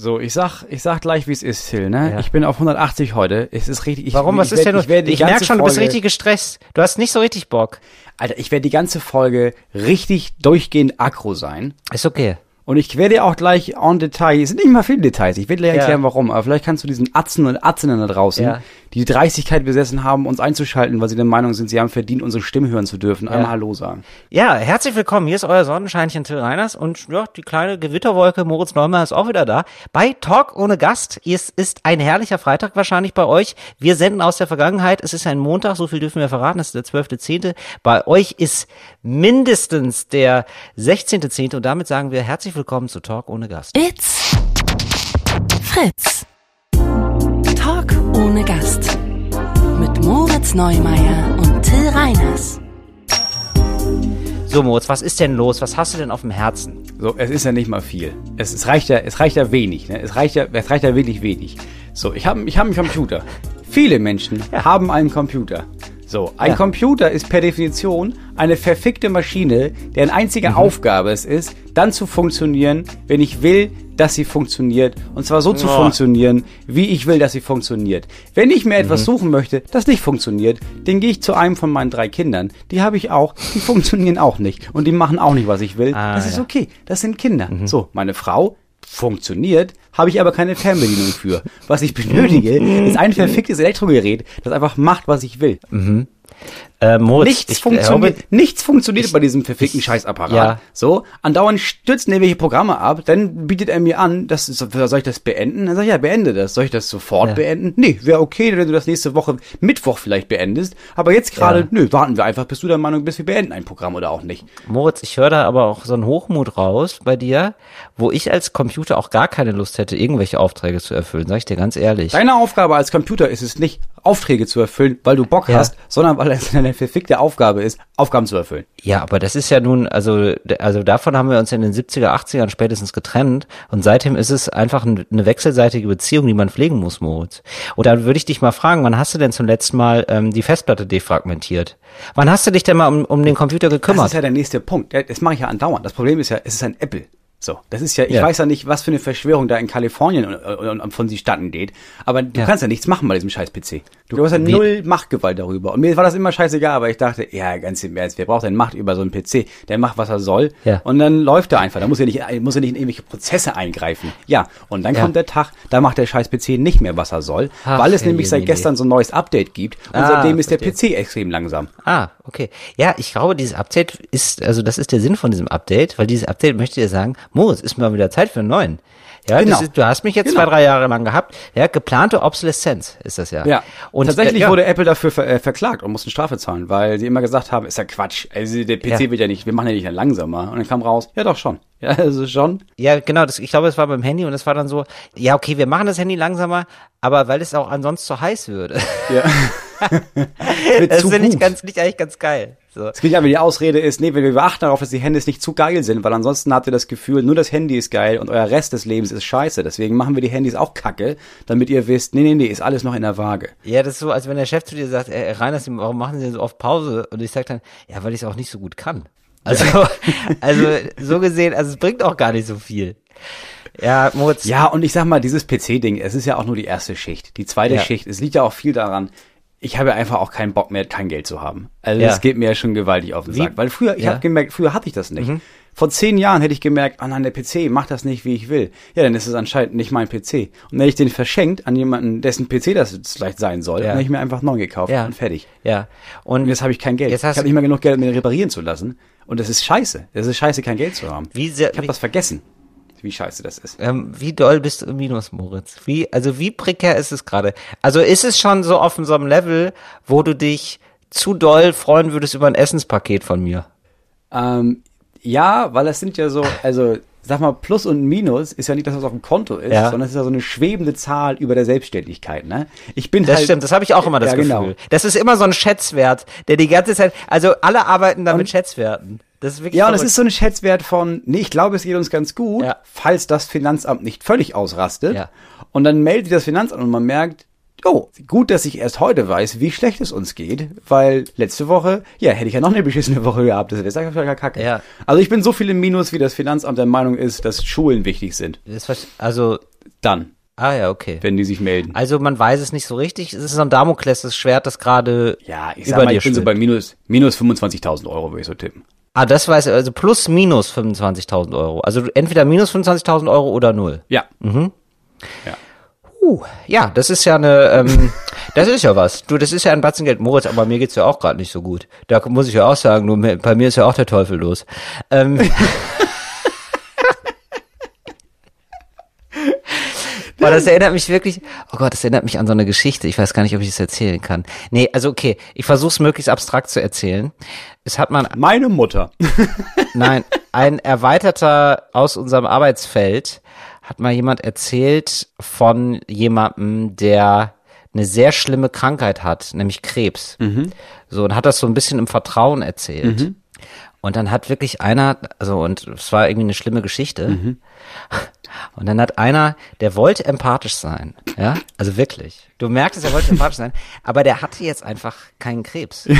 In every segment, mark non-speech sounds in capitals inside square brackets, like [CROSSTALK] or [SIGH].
So, ich sag, ich sag gleich, wie es ist, Till, ne? Ja. Ich bin auf 180 heute. Es ist richtig. Ich, Warum? Was ich ist werd- denn los? Ich, Ich ganze merk schon, du bist Folge- richtig gestresst. Du hast nicht so richtig Bock. Alter, ich werde die ganze Folge richtig durchgehend aggro sein. Ist okay. Und ich werde auch gleich en Detail, es sind nicht mal viele Details, ich werde gleich Ja. erklären, warum, aber vielleicht kannst du diesen Atzen und Atzinnen da draußen, Ja. Die Dreistigkeit besessen haben, uns einzuschalten, weil sie der Meinung sind, sie haben verdient, unsere Stimme hören zu dürfen, einmal Hallo sagen. Ja, herzlich willkommen. Hier ist euer Sonnenscheinchen Till Reiners und ja, die kleine Gewitterwolke Moritz Neumann ist auch wieder da. Bei Talk ohne Gast. Es ist ein herrlicher Freitag wahrscheinlich bei euch. Wir senden aus der Vergangenheit. Es ist ein Montag, so viel dürfen wir verraten. Es ist der 12.10. Bei euch ist mindestens der 16.10. und damit sagen wir herzlich willkommen zu Talk ohne Gast. It's Fritz. Talk ohne Gast. Mit Moritz Neumeier und Till Reiners. So Moritz, was ist denn los? Was hast du denn auf dem Herzen? So, es ist ja nicht mal viel. Es, es reicht ja, es reicht ja wenig, ne? Es reicht ja, es reicht ja wirklich wenig. So, ich habe ich hab einen Computer. Viele Menschen haben einen Computer. So, ein Ja. Computer ist per Definition eine verfickte Maschine, deren einzige Aufgabe es ist, dann zu funktionieren, wenn ich will, dass sie funktioniert. Und zwar so zu Oh. funktionieren, wie ich will, dass sie funktioniert. Wenn ich mir etwas suchen möchte, das nicht funktioniert, dann gehe ich zu einem von meinen drei Kindern. Die habe ich auch, die [LAUGHS] funktionieren auch nicht. Und die machen auch nicht, was ich will. Ah, das ist ja. okay, das sind Kinder. So, meine Frau funktioniert, habe ich aber keine Fernbedienung für. Was ich benötige, ist ein [LAUGHS] verficktes Elektrogerät, das einfach macht, was ich will. Äh, Moritz, Nichts ich funktioniert, glaube, nichts funktioniert bei diesem verfickten Scheißapparat. ja. So, andauernd stürzen irgendwelche Programme ab, dann bietet er mir an, das soll ich das beenden? Dann sag ich, ja, beende das. Soll ich das sofort Ja. beenden? Nee, wäre okay, wenn du das nächste Woche Mittwoch vielleicht beendest. Aber jetzt gerade, Ja. nö, warten wir einfach, bis du der Meinung bist, wir beenden ein Programm oder auch nicht. Moritz, ich höre da aber auch so einen Hochmut raus bei dir, wo ich als Computer auch gar keine Lust hätte, irgendwelche Aufträge zu erfüllen, sag ich dir ganz ehrlich. Deine Aufgabe als Computer ist es nicht, Aufträge zu erfüllen, weil du Bock Ja. hast, sondern weil es deine verfickte Aufgabe ist, Aufgaben zu erfüllen. Ja, aber das ist ja nun, also, also davon haben wir uns in den 70er, 80ern spätestens getrennt und seitdem ist es einfach ein- eine wechselseitige Beziehung, die man pflegen muss, Moritz. Und dann würde ich dich mal fragen, wann hast du denn zum letzten Mal ähm, die Festplatte defragmentiert? Wann hast du dich denn mal um, um den Computer Das gekümmert? ist ja der nächste Punkt. Das mache ich ja andauernd. Das Problem ist ja, es ist ein Apple. So, das ist ja, ich Ja. weiß ja nicht, was für eine Verschwörung da in Kalifornien und, und, und von sie statten geht, aber du Ja. kannst ja nichts machen bei diesem scheiß PC. Du hast ja null Machtgewalt darüber. Und mir war das immer scheißegal, aber ich dachte, ja, ganz im Ernst, wer braucht denn Macht über so einen PC? Der macht, was er soll. Ja. Und dann läuft er einfach. Da muss er nicht, muss er nicht in irgendwelche Prozesse eingreifen. Ja. Und dann Ja. kommt der Tag, da macht der scheiß PC nicht mehr, was er soll, Ach, weil es nämlich seit nee, gestern so ein neues Update gibt. Und Ah, seitdem ist der. PC extrem langsam. Ah, okay. Ja, ich glaube, dieses Update ist, also das ist der Sinn von diesem Update, weil dieses Update möchte dir sagen, Moritz, ist mal wieder Zeit für einen neuen. Ja, Genau. ist, du hast mich jetzt Genau. zwei, drei Jahre lang gehabt. Ja, geplante Obsoleszenz ist das ja. Ja, Und tatsächlich äh, ja. wurde Apple dafür ver äh, verklagt und mussten Strafe zahlen, weil sie immer gesagt haben, ist ja Quatsch. Also der PC Ja. wird ja nicht, wir machen ja nicht langsamer. Und dann kam raus, ja doch schon. [LAUGHS] Ja, also schon. Ja, genau, das, ich glaube, es war beim Handy und es war dann so, ja, okay, wir machen das Handy langsamer, aber weil es auch ansonsten zu heiß würde. Ja. [LAUGHS] Das finde ich ganz, nicht eigentlich ganz geil. So. Es geht aber die Ausrede ist, nee, wir achten darauf, dass die Handys nicht zu geil sind, weil ansonsten habt ihr das Gefühl, nur das Handy ist geil und euer Rest des Lebens ist scheiße. Deswegen machen wir die Handys auch kacke, damit ihr wisst, nee, nee, nee, ist alles noch in der Waage. Ja, das ist so, als wenn der Chef zu dir sagt, äh, Reiners, warum machen Sie denn so oft Pause? Und ich sag dann, ja, weil ich es auch nicht so gut kann. Also, [LAUGHS] also so gesehen, also es bringt auch gar nicht so viel. Ja, Moritz. Ja, und ich sag mal, dieses PC-Ding, es ist ja auch nur die erste Schicht. Die zweite Ja. Schicht, es liegt ja auch viel daran, ich habe ja einfach auch keinen Bock mehr, kein Geld zu haben. Also Ja. das geht mir ja schon gewaltig auf den Sack. Weil früher, ich Ja. Mhm. habe gemerkt, früher hatte ich das nicht. Vor zehn Jahren hätte ich gemerkt, oh nein, der PC macht das nicht, wie ich will. Ja, dann ist es anscheinend nicht mein PC. Und dann hätte ich den verschenkt an jemanden, dessen PC das jetzt vielleicht sein soll, Ja. dann hätte ich mir einfach neu gekauft Ja. und fertig. Ja. Und Und jetzt habe ich kein Geld. Jetzt hast ich habe nicht mehr genug Geld, um den reparieren zu lassen. Und das ist scheiße. Das ist scheiße, kein Geld zu haben. Wie sehr- ich habe das vergessen, wie scheiße das ist. ähm, wie doll bist du im Minus, Moritz? Wie, also wie prekär ist es gerade? Also ist es schon so auf so einem Level, wo du dich zu doll freuen würdest über ein Essenspaket von mir? Ähm, ja, weil das sind ja so, also sag mal, Plus und Minus ist ja nicht das, was auf dem Konto ist, Ja. sondern es ist ja so eine schwebende Zahl über der Selbstständigkeit, ne? Ich bin Das halt, stimmt, das habe ich auch immer das ja, Gefühl. Genau. Das ist immer so ein Schätzwert, der die ganze Zeit, also alle arbeiten da mit Schätzwerten. Das ist wirklich Ja, und es verrückt. ist so ein Schätzwert von, nee, ich glaube, es geht uns ganz gut, Ja. falls das Finanzamt nicht völlig ausrastet. Ja. Und dann meldet das Finanzamt und man merkt, Oh, gut, dass ich erst heute weiß, wie schlecht es uns geht, weil letzte Woche, ja, hätte ich ja noch eine beschissene Woche gehabt, das wäre ja kacke. Ja. Also ich bin so viel im Minus, wie das Finanzamt der Meinung ist, dass Schulen wichtig sind. Das Also, Dann, ah ja, okay. wenn die sich melden. Also man weiß es nicht so richtig. Es ist so ein Damoklesschwert, das gerade Ja, ich über sag mal, dir ich bin so schwebt. bei minus, minus 25.000 Euro, würde ich so tippen. Ah, das weiß ich, also plus minus 25.000 Euro. Also entweder minus 25.000 Euro oder null. Ja. Uh, ja, das ist ja eine, ähm, [LAUGHS] das ist ja was. Du, das ist ja ein Batzen Geld, Moritz, aber mir geht's ja auch gerade nicht so gut. Da muss ich ja auch sagen, nur bei mir ist ja auch der Teufel los. Ähm, [LAUGHS] Boah, das erinnert mich wirklich, oh Gott, das erinnert mich an so eine Geschichte. Ich weiß gar nicht, ob ich es erzählen kann. Nee, also okay, ich versuche es möglichst abstrakt zu erzählen. Es hat man Meine Mutter. [LAUGHS] Nein, ein erweiterter aus unserem Arbeitsfeld hat mal jemand erzählt von jemandem, der eine sehr schlimme Krankheit hat, nämlich Krebs. So, und hat das so ein bisschen im Vertrauen erzählt. Und dann hat wirklich einer, also, und es war irgendwie eine schlimme Geschichte. Und dann hat einer, der wollte empathisch sein, ja, also wirklich. Du merkst es, er wollte empathisch sein, aber der hatte jetzt einfach keinen Krebs. [LAUGHS]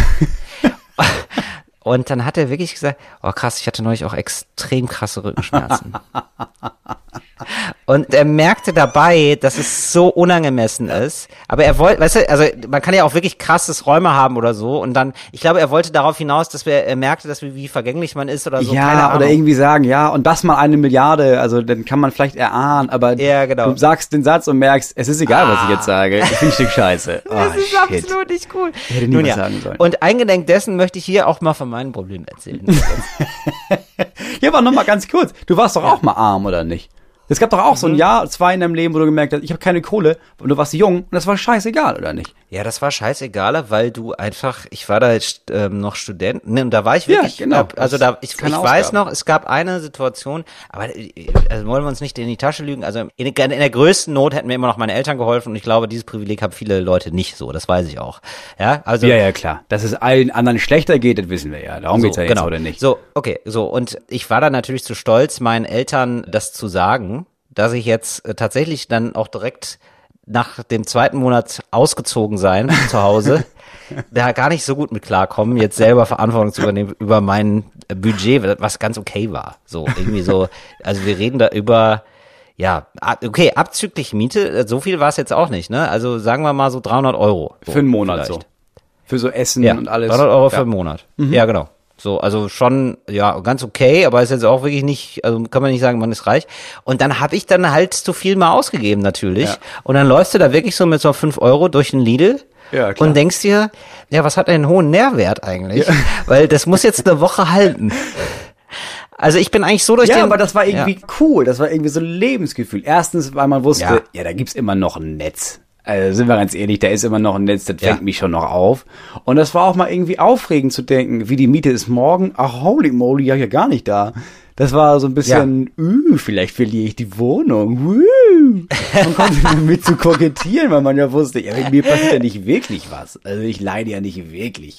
Und dann hat er wirklich gesagt, oh krass, ich hatte neulich auch extrem krasse Rückenschmerzen. [LAUGHS] Und er merkte dabei, dass es so unangemessen ist. Aber er wollte, weißt du, also man kann ja auch wirklich krasses Räume haben oder so. Und dann, ich glaube, er wollte darauf hinaus, dass wir, er merkte, dass wir, wie vergänglich man ist oder so. ja, oder irgendwie sagen, ja, und das mal eine Milliarde, also dann kann man vielleicht erahnen, aber Ja, genau. du sagst den Satz und merkst, es ist egal, was ich jetzt sage. Ich bin ein Stück scheiße. Oh, [LAUGHS] Das ist shit. absolut nicht cool. hätte nie Nun was ja. sagen sollen. Und eingedenk dessen möchte ich hier auch mal von meinem Problem erzählen. [LAUGHS] Ja, aber noch mal ganz kurz. Du warst doch auch mal arm, oder nicht? Es gab doch auch so Mhm. ein Jahr, zwei in deinem Leben, wo du gemerkt hast, ich habe keine Kohle und du warst jung und das war scheißegal, oder nicht? Ja, das war scheißegal, weil du einfach, ich war da jetzt ähm, noch Student, ne, und da war ich Ja, wirklich, genau. äh, also da, ich, ich weiß noch, es gab eine Situation, aber äh, also wollen wir uns nicht in die Tasche lügen, also in, in der größten Not hätten mir immer noch meine Eltern geholfen und ich glaube, dieses Privileg haben viele Leute nicht so, das weiß ich auch. Ja, also Ja, ja, klar. Dass es allen anderen schlechter geht, das wissen wir ja. Darum geht's ja jetzt, oder nicht? So, okay, so. Und ich war dann natürlich zu stolz, meinen Eltern das zu sagen, dass ich jetzt äh, tatsächlich dann auch direkt nach dem zweiten Monat ausgezogen sein [LAUGHS] zu Hause, da gar nicht so gut mit klarkommen, jetzt selber Verantwortung zu übernehmen über mein Budget, was ganz okay war. So, irgendwie so, also wir reden da über, ja, ab- okay, abzüglich Miete, so viel war es jetzt auch nicht, ne? Also sagen wir mal so 300 Euro. So, Für einen Monat vielleicht. so. Für so Essen Ja, und alles. 300 Euro ja. für einen Monat. Ja, genau. So, also schon, ja, ganz okay, aber ist jetzt auch wirklich nicht, also kann man nicht sagen, man ist reich. Und dann habe ich dann halt zu viel mal ausgegeben natürlich. Ja. Und dann läufst du da wirklich so mit so 5 Euro durch den Lidl Ja, klar. und denkst dir, ja, was hat einen hohen Nährwert eigentlich? [LAUGHS] Weil das muss jetzt eine Woche halten. Also ich bin eigentlich so durch Ja, den... aber das war irgendwie Ja. cool. Das war irgendwie so ein Lebensgefühl. Erstens, weil man wusste, Ja. ja, da gibt's immer noch ein Netz. Also sind wir ganz ehrlich, da ist immer noch ein Netz, das Ja. fängt mich schon noch auf. Und das war auch mal irgendwie aufregend zu denken, wie die Miete ist morgen. Ach, holy moly, ja, ja gar nicht da. Das war so ein bisschen, uh, vielleicht verliere ich die Wohnung. Uh. Man konnte damit zu kokettieren, weil man ja wusste, ja, mit mir passiert ja nicht wirklich was. Also ich leide ja nicht wirklich.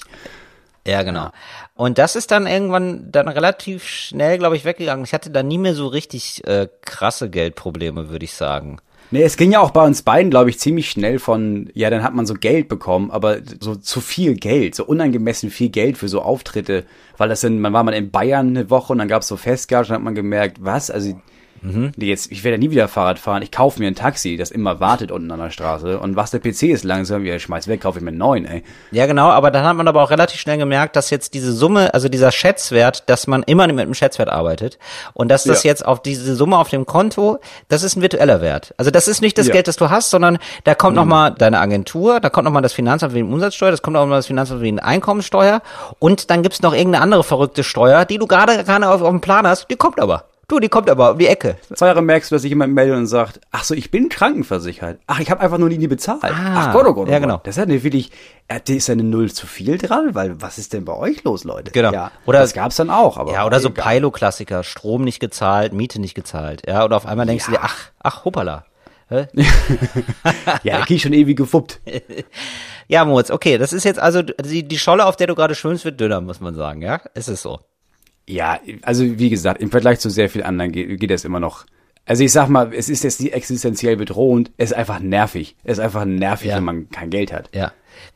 Ja, genau. Und das ist dann irgendwann dann relativ schnell, glaube ich, weggegangen. Ich hatte da nie mehr so richtig äh, krasse Geldprobleme, würde ich sagen. Nee, es ging ja auch bei uns beiden, glaube ich, ziemlich schnell von, ja, dann hat man so Geld bekommen, aber so zu viel Geld, so unangemessen viel Geld für so Auftritte, weil das sind, man war mal in Bayern eine Woche und dann gab's so Festgage und dann hat man gemerkt, was, also nee, jetzt, ich werde nie wieder Fahrrad fahren, ich kaufe mir ein Taxi, das immer wartet unten an der Straße und was der PC ist langsam, ja, schmeiß weg, kaufe ich mir einen neuen, ey. Ja, genau, aber dann hat man aber auch relativ schnell gemerkt, dass jetzt diese Summe, also dieser Schätzwert, dass man immer mit einem Schätzwert arbeitet und dass das Ja. jetzt auf diese Summe auf dem Konto, das ist ein virtueller Wert. Also das ist nicht das Ja. Geld, das du hast, sondern da kommt noch nochmal deine Agentur, da kommt nochmal das Finanzamt wegen Umsatzsteuer, das kommt auch noch das Finanzamt wegen Einkommensteuer und dann gibt's noch irgendeine andere verrückte Steuer, die du gerade gerade auf, auf dem Plan hast, die kommt aber. Du, die kommt aber um die Ecke. Zwei Jahre merkst du, dass sich jemand meldet und sagt, ach so, ich bin krankenversichert. Ach, ich habe einfach nur nie bezahlt. ach Gott, oh Gott, oh ja, Gott. genau. Das ist ja ja, da ist ja eine Null zu viel dran, weil was ist denn bei euch los, Leute? Genau. Ja, Oder- das gab's dann auch, aber Ja, oder so. Pilo-Klassiker, Strom nicht gezahlt, Miete nicht gezahlt. Ja, oder auf einmal denkst du dir, ach, ach, hoppala. [LAUGHS] Ja, ich schon ewig gefuppt. [LAUGHS] Ja, Moritz, okay, das ist jetzt also die, die Scholle, auf der du gerade schwimmst, wird dünner, muss man sagen, ja? Ist es so? Ja, also wie gesagt, im Vergleich zu sehr vielen anderen geht, geht das immer noch Also ich sag mal, es ist jetzt nicht existenziell bedrohend, es ist einfach nervig. Es ist einfach nervig, Ja. wenn man kein Geld hat. Ja.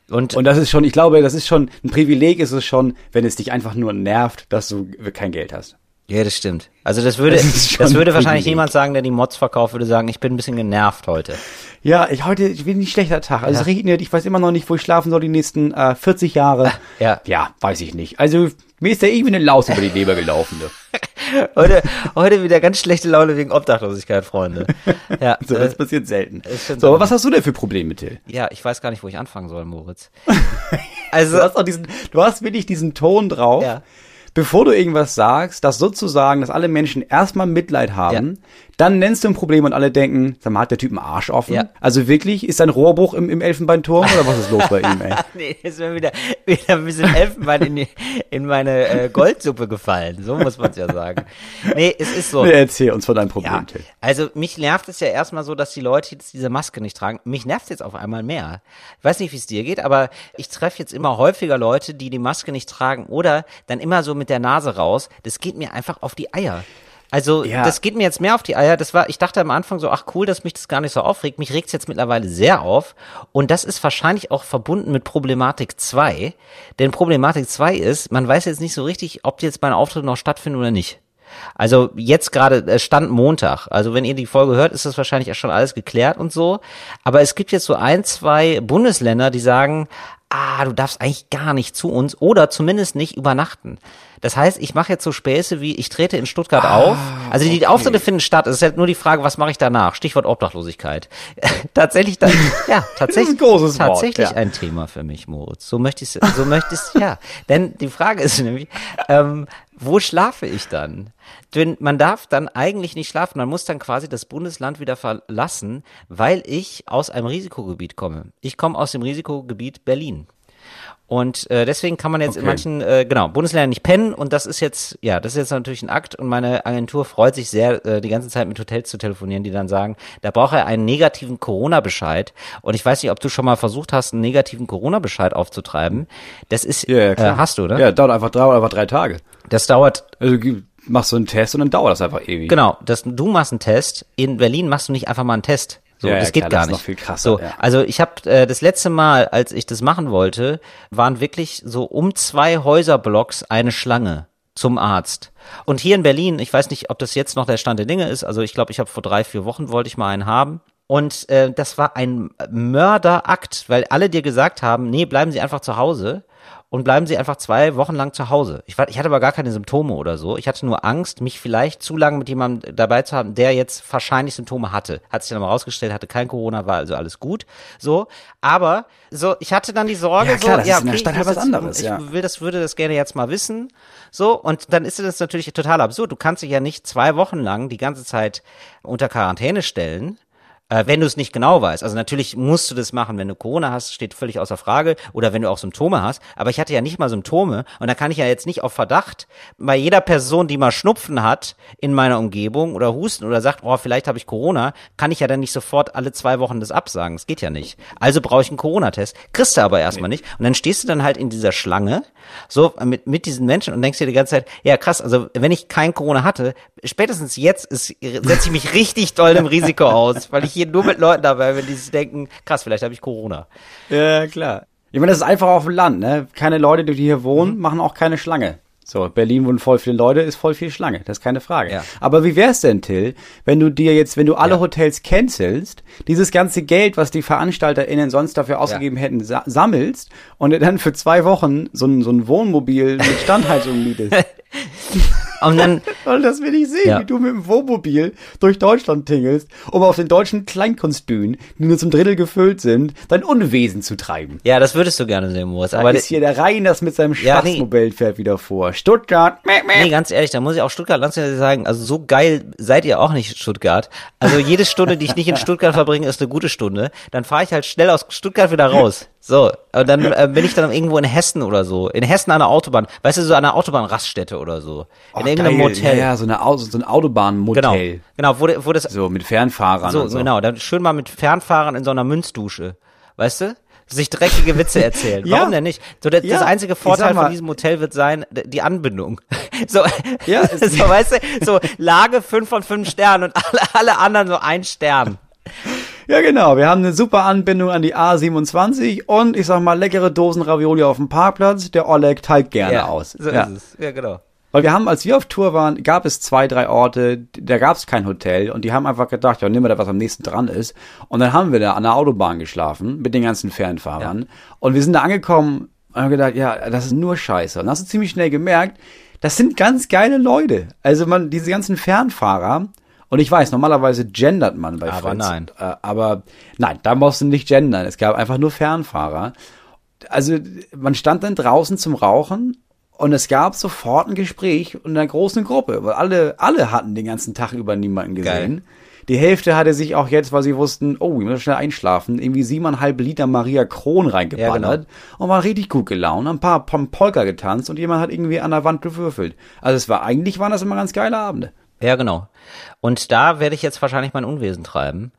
Und, Und das ist schon, ich glaube, das ist schon, ein Privileg ist es schon, wenn es dich einfach nur nervt, dass du kein Geld hast. ja, das stimmt. Also das würde, [LAUGHS] Das das, würde ein wahrscheinlich niemand sagen, der die Mods verkauft, würde sagen, ich bin ein bisschen genervt heute. Ja, ich heute, ich bin ein schlechter Tag. Also Ja. es regnet, ich weiß immer noch nicht, wo ich schlafen soll die nächsten äh, 40 Jahre. Ja. Ja, weiß ich nicht. Also mir ist da irgendwie eine Laus über die Leber gelaufen. Ne? [LAUGHS] Heute, heute wieder ganz schlechte Laune wegen Obdachlosigkeit, Freunde. Ja, [LAUGHS] So, äh, das passiert selten. So, aber was hast du denn für Probleme, Till? ja, ich weiß gar nicht, wo ich anfangen soll, Moritz. [LAUGHS] Du Also, hast auch diesen, du hast wirklich diesen Ton drauf, Ja. bevor du irgendwas sagst, dass sozusagen, dass alle Menschen erstmal Mitleid haben, dann nennst du ein Problem und alle denken, sag mal, hat der Typ einen Arsch offen? Ja. Also wirklich, ist ein Rohrbruch im, im Elfenbeinturm oder was ist los bei ihm, ey? [LAUGHS] nee, ist mir wieder, wieder ein bisschen Elfenbein in, die, in meine äh, Goldsuppe gefallen. So muss man es ja sagen. Nee, es ist so. Nee, erzähl uns von deinem Problem, Ja, also mich nervt es ja erstmal so, dass die Leute jetzt diese Maske nicht tragen. Mich nervt es jetzt auf einmal mehr. Ich weiß nicht, wie es dir geht, aber ich treffe jetzt immer häufiger Leute, die die Maske nicht tragen oder dann immer so mit der Nase raus. Das geht mir einfach auf die Eier. Also Ja. das geht mir jetzt mehr auf die Eier. Das war, ich dachte am Anfang so, ach cool, dass mich das gar nicht so aufregt. Mich regt's jetzt mittlerweile sehr auf. Und das ist wahrscheinlich auch verbunden mit Problematik 2. Denn Problematik 2 ist, man weiß jetzt nicht so richtig, ob jetzt meine Auftritte noch stattfinden oder nicht. Also jetzt gerade äh, Stand Montag. Also wenn ihr die Folge hört, ist das wahrscheinlich auch schon alles geklärt und so. Aber es gibt jetzt so ein, zwei Bundesländer, die sagen, ah, du darfst eigentlich gar nicht zu uns oder zumindest nicht übernachten. Das heißt, ich mache jetzt so Späße wie, ich trete in Stuttgart auf. Also die Auftritte finden statt. Es ist halt nur die Frage, was mache ich danach? Stichwort Obdachlosigkeit. [LAUGHS] tatsächlich, dann, ja, [LAUGHS] tatsächlich, ein großes Wort, tatsächlich ja. ein Thema für mich, Moritz. So möchte ich so möchte ich ja. Denn die Frage ist nämlich, ähm, wo schlafe ich dann? Denn man darf dann eigentlich nicht schlafen, man muss dann quasi das Bundesland wieder verlassen, weil ich aus einem Risikogebiet komme. Ich komme aus dem Risikogebiet Berlin. Und äh, deswegen kann man jetzt in Okay. manchen, äh, genau, Bundesländern nicht pennen und das ist jetzt, ja, das ist jetzt natürlich ein Akt und meine Agentur freut sich sehr, äh, die ganze Zeit mit Hotels zu telefonieren, die dann sagen, da braucht er einen negativen Corona-Bescheid und ich weiß nicht, ob du schon mal versucht hast, einen negativen Corona-Bescheid aufzutreiben. Das ist, Ja, ja. Äh, hast du, ne? Ja, dauert einfach, dauert einfach drei Tage. Das dauert Also du machst so einen Test und dann dauert das einfach ewig. Genau, das, du machst einen Test. In Berlin machst du nicht einfach mal einen Test. So, Ja, ja, das geht klar, gar das ist nicht. noch viel krasser, So, ja. also ich habe äh, das letzte Mal, als ich das machen wollte, waren wirklich so um zwei Häuserblocks eine Schlange zum Arzt. Und hier in Berlin, ich weiß nicht, ob das jetzt noch der Stand der Dinge ist. Also ich glaube, ich habe vor drei, vier Wochen wollte ich mal einen haben. Und äh, das war ein Mörderakt, weil alle dir gesagt haben, nee, bleiben Sie einfach zu Hause und bleiben Sie einfach zwei Wochen lang zu Hause. Ich, war, ich hatte aber gar keine Symptome oder so. Ich hatte nur Angst, mich vielleicht zu lange mit jemandem dabei zu haben, der jetzt wahrscheinlich Symptome hatte. Hat sich dann mal rausgestellt, hatte kein Corona, war also alles gut. So, aber so, ich hatte dann die Sorge, Ja, klar, so, das ja, ist in der okay, Stadt ich halt was anderes, Ich ja. will das, würde das gerne jetzt mal wissen. So, und dann ist das natürlich total absurd. Du kannst dich ja nicht zwei Wochen lang die ganze Zeit unter Quarantäne stellen. Äh, wenn du es nicht genau weißt. Also natürlich musst du das machen, wenn du Corona hast, steht völlig außer Frage. Oder wenn du auch Symptome hast. Aber ich hatte ja nicht mal Symptome. Und da kann ich ja jetzt nicht auf Verdacht bei jeder Person, die mal Schnupfen hat in meiner Umgebung oder Husten oder sagt, oh, vielleicht habe ich Corona, kann ich ja dann nicht sofort alle zwei Wochen das absagen. Das geht ja nicht. Also brauche ich einen Corona-Test. Kriegst du aber erstmal nicht. Und dann stehst du dann halt in dieser Schlange, so mit, mit diesen Menschen und denkst dir die ganze Zeit, ja krass, also wenn ich kein Corona hatte, spätestens jetzt setze ich mich [LAUGHS] richtig doll im Risiko aus, weil ich hier nur mit Leuten dabei bin, die sich denken, krass, vielleicht habe ich Corona. Ja, klar. Ich meine, das ist einfach auf dem Land, ne? Keine Leute, die hier wohnen, machen auch keine Schlange. So, Berlin wohnen voll viele Leute, ist voll viel Schlange, das ist keine Frage. Ja. Aber wie wär's denn, Till, wenn du dir jetzt, wenn du alle Ja. Hotels cancelst, dieses ganze Geld, was die VeranstalterInnen sonst dafür ausgegeben hätten, sa sammelst und dir dann für zwei Wochen so ein, so ein Wohnmobil mit Standheizung mietest? [LAUGHS] Und dann, [LAUGHS] Und das will ich sehen, Ja. wie du mit dem Wohnmobil durch Deutschland tingelst, um auf den deutschen Kleinkunstbühnen, die nur zum Drittel gefüllt sind, dein Unwesen zu treiben. ja, das würdest du gerne sehen, Moritz. Aber Aber ist hier der Rheiners mit seinem Ja, nee. Schwachsmodell fährt wieder vor. Stuttgart, meh, meh. Nee, ganz ehrlich, da muss ich auch Stuttgart Landesverband sagen, also so geil seid ihr auch nicht Stuttgart. Also jede Stunde, die ich nicht in Stuttgart verbringe, ist eine gute Stunde. Dann fahre ich halt schnell aus Stuttgart wieder raus. So, und dann äh, bin ich dann irgendwo in Hessen oder so. In Hessen an der Autobahn. Weißt du, so an einer Autobahnraststätte oder so. In Oh, irgendeinem geil. Motel. Ja, ja, so, eine Au so ein Genau, Autobahnmotel. genau, wo, wo das So, mit Fernfahrern so, so. genau, dann schön mal mit Fernfahrern in so einer Münzdusche. Weißt du? sich dreckige Witze erzählen. [LAUGHS] Ja. Warum denn nicht? So, das, Ja, das einzige Vorteil mal- von diesem Hotel wird sein, die Anbindung. [LAUGHS] So, Ja, [LAUGHS] so weißt du, so Lage fünf von fünf Sternen und alle, alle anderen so ein Stern. Ja, genau. Wir haben eine super Anbindung an die A27 und ich sag mal, leckere Dosen Ravioli auf dem Parkplatz. Der Oleg teilt gerne ja, aus. So ja. ist es. Ja, genau. Weil wir haben, als wir auf Tour waren, gab es zwei, drei Orte, da gab es kein Hotel und die haben einfach gedacht, ja, nehmen wir da, was am nächsten dran ist. Und dann haben wir da an der Autobahn geschlafen mit den ganzen Fernfahrern. Und wir sind da angekommen und haben gedacht, ja, das ist nur Scheiße. Und dann hast du ziemlich schnell gemerkt, das sind ganz geile Leute. Also man, diese ganzen Fernfahrer, und ich weiß, normalerweise gendert man bei Aber Fritz. nein. Äh, aber nein, da musst du nicht gendern. Es gab einfach nur Fernfahrer. Also man stand dann draußen zum Rauchen und es gab sofort ein Gespräch in einer großen Gruppe, weil alle, alle hatten den ganzen Tag über niemanden gesehen. Die Hälfte hatte sich auch jetzt, weil sie wussten, oh, wir müssen schnell einschlafen, irgendwie siebeneinhalb Liter Maria Kron reingeballert Ja, und waren richtig gut gelaunt, ein paar Polka getanzt und jemand hat irgendwie an der Wand gewürfelt. Also es war, eigentlich waren das immer ganz geile Abende. Ja, genau. Und da werde ich jetzt wahrscheinlich mein Unwesen treiben.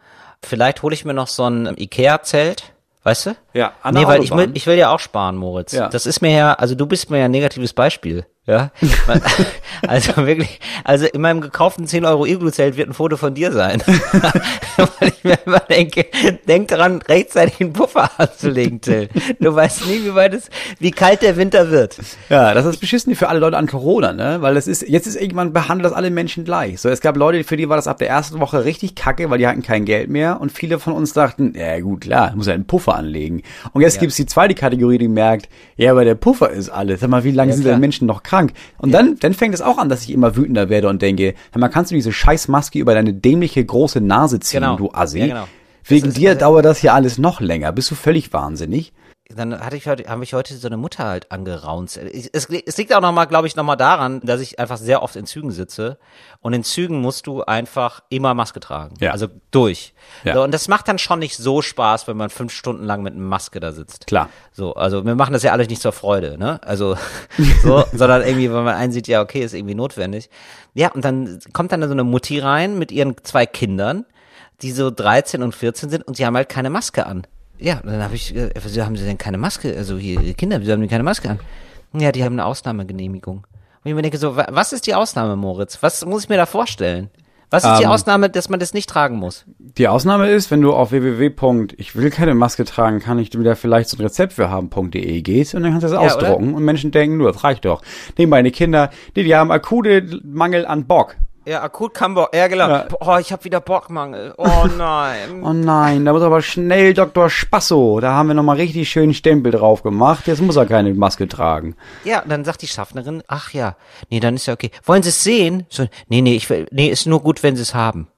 Vielleicht hole ich mir noch so ein Ikea-Zelt, weißt du? Ja, an der Nee, weil ich will, ich will ja auch sparen, Moritz. Ja. Das ist mir ja, also du bist mir ja ein negatives Beispiel. Ja, Man- [LAUGHS] also wirklich, also in meinem gekauften 10 Euro Iglu-Zelt wird ein Foto von dir sein. [LAUGHS] Weil ich mir immer denke, denk daran, rechtzeitig einen Puffer [LAUGHS] anzulegen, Till. Du weißt nie, wie weit es, wie kalt der Winter wird. Ja, das ist beschissen für alle Leute an Corona, ne? Weil es ist, jetzt ist irgendwann behandelt das alle Menschen gleich. So, es gab Leute, für die war das ab der ersten Woche richtig kacke, weil die hatten kein Geld mehr und viele von uns dachten, ja gut, klar, muss ja einen Puffer anlegen. Und jetzt gibt's die zweite Kategorie, die merkt, ja, aber der Puffer ist alles. Sag mal, wie lange Ja, sind denn Menschen noch krank? Und dann, dann fängt es auch an, dass ich immer wütender werde und denke, mal, kannst du diese scheiß Maske über deine dämliche große Nase ziehen, Genau. du Assi? Ja, genau. Wegen ist- dir also- dauert das hier alles noch länger. Bist du völlig wahnsinnig? Dann hatte ich heute, habe ich heute so eine Mutter halt angeraunt. Es, es liegt auch nochmal, glaube ich, nochmal daran, dass ich einfach sehr oft in Zügen sitze. Und in Zügen musst du einfach immer Maske tragen. Ja. Also durch. Ja. So, und das macht dann schon nicht so Spaß, wenn man fünf Stunden lang mit einer Maske da sitzt. Klar. So, also wir machen das ja alles nicht zur Freude, ne? Also [LAUGHS] so, sondern irgendwie, wenn man einsieht, ja, okay, ist irgendwie notwendig. Ja, und dann kommt dann so eine Mutti rein mit ihren zwei Kindern, die so 13 und 14 sind und sie haben halt keine Maske an. Ja, dann habe ich, äh, wieso haben sie denn keine Maske? Also hier, die Kinder, wieso haben die keine Maske an? Ja, die haben eine Ausnahmegenehmigung. Und ich mir denke so, wa- was ist die Ausnahme, Moritz? Was muss ich mir da vorstellen? Was ist die Ähm, Ausnahme, dass man das nicht tragen muss? Die Ausnahme ist, wenn du auf www. ich will keine Maske tragen, kann ich wieder vielleicht so ein Rezept für haben.de gehst und dann kannst du das Ja, ausdrucken und Menschen denken, nur, das reicht doch. Nee, meine Kinder, die, die haben akute Mangel an Bock. Ja, akut kann Bock. Ja, genau. Ja. Oh, ich habe wieder Bockmangel. Oh [LAUGHS] nein. Oh nein, da muss aber schnell Dr. Spasso, da haben wir nochmal richtig schön Stempel drauf gemacht, jetzt muss er keine Maske tragen. Ja, dann sagt die Schaffnerin, ach ja, nee, dann ist ja okay. Wollen Sie es sehen? So, nee, nee, ich will, nee, ist nur gut, wenn Sie es haben.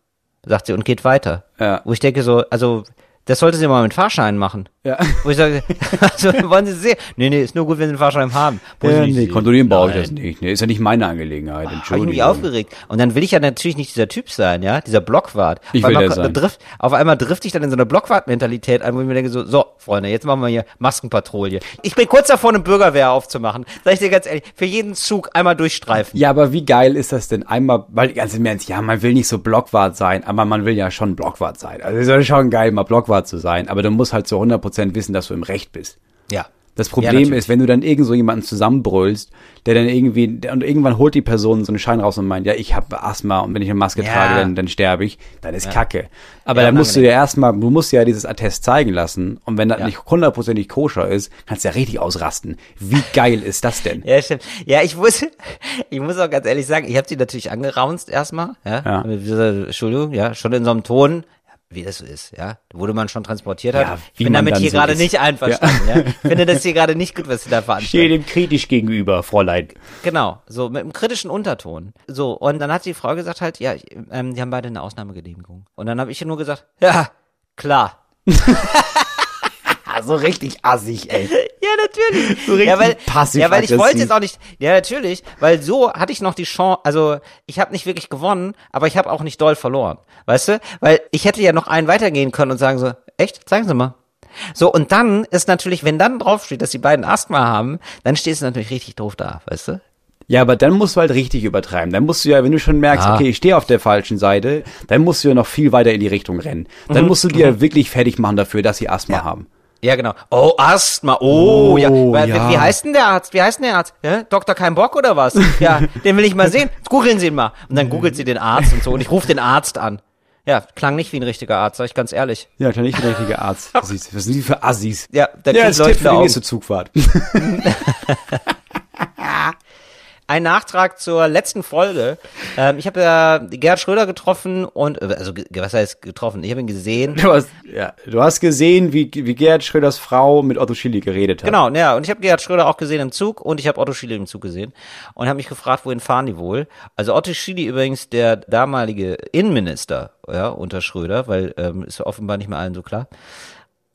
Sagt sie und geht weiter. Ja. Wo ich denke so, also, das sollte sie mal mit Fahrschein machen. Ja. Wo ich sage, [LAUGHS] also, wollen Sie es sehen? Nee, nee, ist nur gut, wenn Sie einen Fahrschein haben. Wo Ja, nee, kontrollieren brauche ich das nicht. Nee, ist ja nicht meine Angelegenheit, Habe ich mich Entschuldigung. aufgeregt. Und dann will ich ja natürlich nicht dieser Typ sein, ja, dieser Blockwart. Ich Auf will einmal sein. Drift, auf einmal drift ich dann in so eine Blockwart-Mentalität ein, wo ich mir denke so, so, Freunde, jetzt machen wir hier Maskenpatrouille. Ich bin kurz davor, eine Bürgerwehr aufzumachen. Sag ich dir ganz ehrlich, für jeden Zug einmal durchstreifen. Ja, aber wie geil ist das denn einmal, weil ganz im Ernst, ja, man will nicht so Blockwart sein, aber man will ja schon Blockwart sein. Also ist schon geil, mal Blockwart zu sein, aber du musst halt zu 100% wissen, dass du im Recht bist. Ja. Das Ja, Problem natürlich. ist, wenn du dann irgend so jemanden zusammenbrüllst, der dann irgendwie, der, und irgendwann holt die Person so einen Schein raus und meint, ja, ich habe Asthma und wenn ich eine Maske Ja. trage, dann, dann sterbe ich, dann ist Kacke. Aber Ja, dann musst du ja erstmal, du musst ja dieses Attest zeigen lassen und wenn das Ja. nicht hundertprozentig koscher ist, kannst du ja richtig ausrasten. Wie geil ist das denn? [LAUGHS] Ja, stimmt. Ja, ich muss, [LAUGHS] ich muss auch ganz ehrlich sagen, ich habe sie natürlich angeraunzt erstmal, ja. Ja. Dieser- Entschuldigung, ja, schon in so einem Ton, wie das so ist, ja. Wurde man schon transportiert hat. Ja, ich bin damit hier so gerade nicht einverstanden, ja. [LAUGHS] Ich finde das hier gerade nicht gut, was sie da veranstalten. dem kritisch gegenüber, Fräulein. Genau, so mit einem kritischen Unterton. So, und dann hat die Frau gesagt halt, ja, ähm, die haben beide eine Ausnahmegenehmigung. Und dann habe ich nur gesagt, ja, klar. [LAUGHS] Ah, so richtig assig, ey. [LAUGHS] Ja, natürlich. So richtig ja, weil, passiv ja, weil ich wollte jetzt auch nicht. Ja, natürlich, weil so hatte ich noch die Chance. Also ich habe nicht wirklich gewonnen, aber ich habe auch nicht doll verloren, weißt du? Weil ich hätte ja noch einen weitergehen können und sagen so, echt, zeigen Sie mal. So und dann ist natürlich, wenn dann draufsteht, dass die beiden Asthma haben, dann stehst du natürlich richtig doof da, weißt du? Ja, aber dann musst du halt richtig übertreiben. Dann musst du ja, wenn du schon merkst, Ah. okay, ich stehe auf der falschen Seite, dann musst du ja noch viel weiter in die Richtung rennen. Dann musst du dir wirklich fertig machen dafür, dass sie Asthma Ja. haben. Ja, genau. Oh, Asthma. Oh, Oh, ja. Weil, ja. Wie, wie heißt denn der Arzt? Wie heißt denn der Arzt? Ja? Dr. Kein Bock oder was? [LAUGHS] Ja, den will ich mal sehen. Googeln Sie ihn mal. Und dann googelt sie den Arzt und so. Und ich rufe den Arzt an. Ja, klang nicht wie ein richtiger Arzt, sag ich ganz ehrlich. Ja, klar, nicht der richtige Arzt. [LAUGHS] Was sind die für Assis? Ja, der Ja, für die nächste Zugfahrt. [LAUGHS] Ein Nachtrag zur letzten Folge. Ähm, ich habe ja Gerhard Schröder getroffen und, äh, also was heißt getroffen? Ich habe ihn gesehen. Du hast, ja, du hast gesehen, wie, wie Gerhard Schröders Frau mit Otto Schilly geredet hat. Genau, ja, und ich habe Gerhard Schröder auch gesehen im Zug und ich habe Otto Schiele im Zug gesehen und habe mich gefragt, wohin fahren die wohl? Also Otto Schiele übrigens der damalige Innenminister, ja, unter Schröder, weil ähm, ist offenbar nicht mehr allen so klar.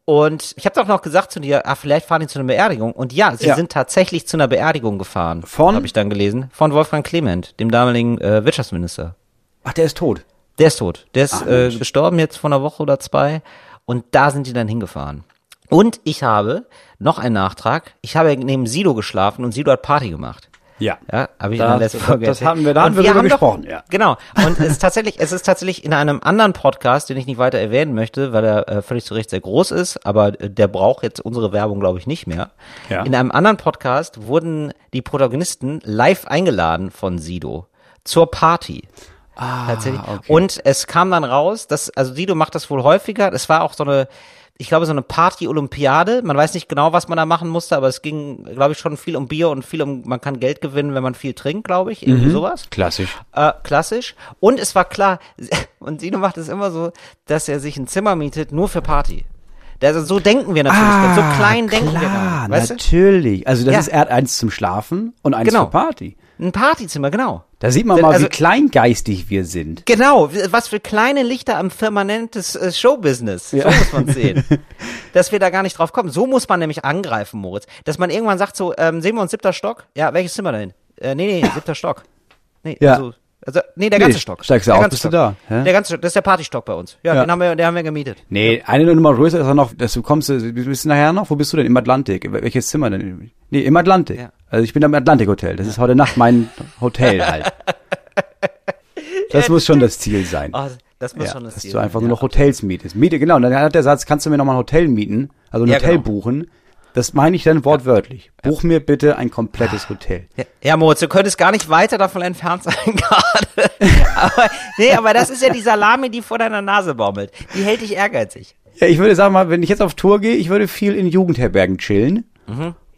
Und ich habe doch noch gesagt zu dir, ah, vielleicht fahren die zu einer Beerdigung. Und ja, sie Ja. sind tatsächlich zu einer Beerdigung gefahren. Von? Habe ich dann gelesen. Von Wolfgang Clement, dem damaligen äh, Wirtschaftsminister. Ach, der ist tot. Der ist tot. Der ist Ach, äh, gestorben jetzt vor einer Woche oder zwei. Und da sind die dann hingefahren. Und ich habe noch einen Nachtrag. Ich habe neben Sido geschlafen und Sido hat Party gemacht. Ja. Ja, habe ich Das- in der letzten Folge das haben wir- da haben wir drüber doch- gesprochen, ja. Genau. Und es ist tatsächlich, es ist tatsächlich in einem anderen Podcast, den ich nicht weiter erwähnen möchte, weil er äh, völlig zu Recht sehr groß ist, aber äh, der braucht jetzt unsere Werbung, glaube ich, nicht mehr. Ja. In einem anderen Podcast wurden die Protagonisten live eingeladen von Sido zur Party. Ah, Tatsächlich. okay. Und es kam dann raus, dass, also Sido macht das wohl häufiger. Es war auch so eine, ich glaube, so eine Party-Olympiade. Man weiß nicht genau, was man da machen musste, aber es ging, glaube ich, schon viel um Bier und viel um, man kann Geld gewinnen, wenn man viel trinkt, glaube ich. Irgendwie sowas. Klassisch. Äh, klassisch. Und es war klar, [LAUGHS] und Sido macht es immer so, dass er sich ein Zimmer mietet, nur für Party. Also so denken wir natürlich, so klein denken wir Ah, klar, nicht. Weißt natürlich. Also das Ja. ist, er hat eins zum Schlafen und eins Genau. für Party. Ein Partyzimmer, genau. Da sieht man mal, Also- wie kleingeistig wir sind. Genau, was für kleine Lichter am Firmament des äh, Showbusiness. So muss man sehen. [LAUGHS] Dass wir da gar nicht drauf kommen. So muss man nämlich angreifen, Moritz. Dass man irgendwann sagt so, ähm, sehen wir uns siebter Stock? Ja, welches Zimmer denn? Äh, nee, nee, siebter Stock. Nee, Ja. also, also, nee, der Nee, ganze Stock. steigst du auf, bist du Stock. da, hä? Der ganze Stock, das ist der Partystock bei uns. Ja, Ja. den haben wir, den haben wir gemietet. Nee, eine Nummer größer ist auch noch, dass du kommst, du bist nachher noch, wo bist du denn? Im Atlantik. Welches Zimmer denn? Nee, im Atlantik. Ja. Also ich bin am Atlantik Hotel. Das ist heute Nacht mein Hotel halt. [LAUGHS] Das muss schon das Ziel sein. Oh, das muss ja, schon das dass Ziel du einfach sein, nur noch Hotels mietest. Miete, genau. Und dann hat der Satz, kannst du mir noch mal ein Hotel mieten? Also ein Hotel genau. buchen. Das meine ich dann wortwörtlich. Buch mir bitte ein komplettes Hotel. Ja, ja, Moritz, du könntest gar nicht weiter davon entfernt sein [LAUGHS] gerade. aber, nee, aber das ist ja die Salami, die vor deiner Nase baumelt. Die hält dich ehrgeizig. Ja, ich würde sagen mal, wenn ich jetzt auf Tour gehe, ich würde viel in Jugendherbergen chillen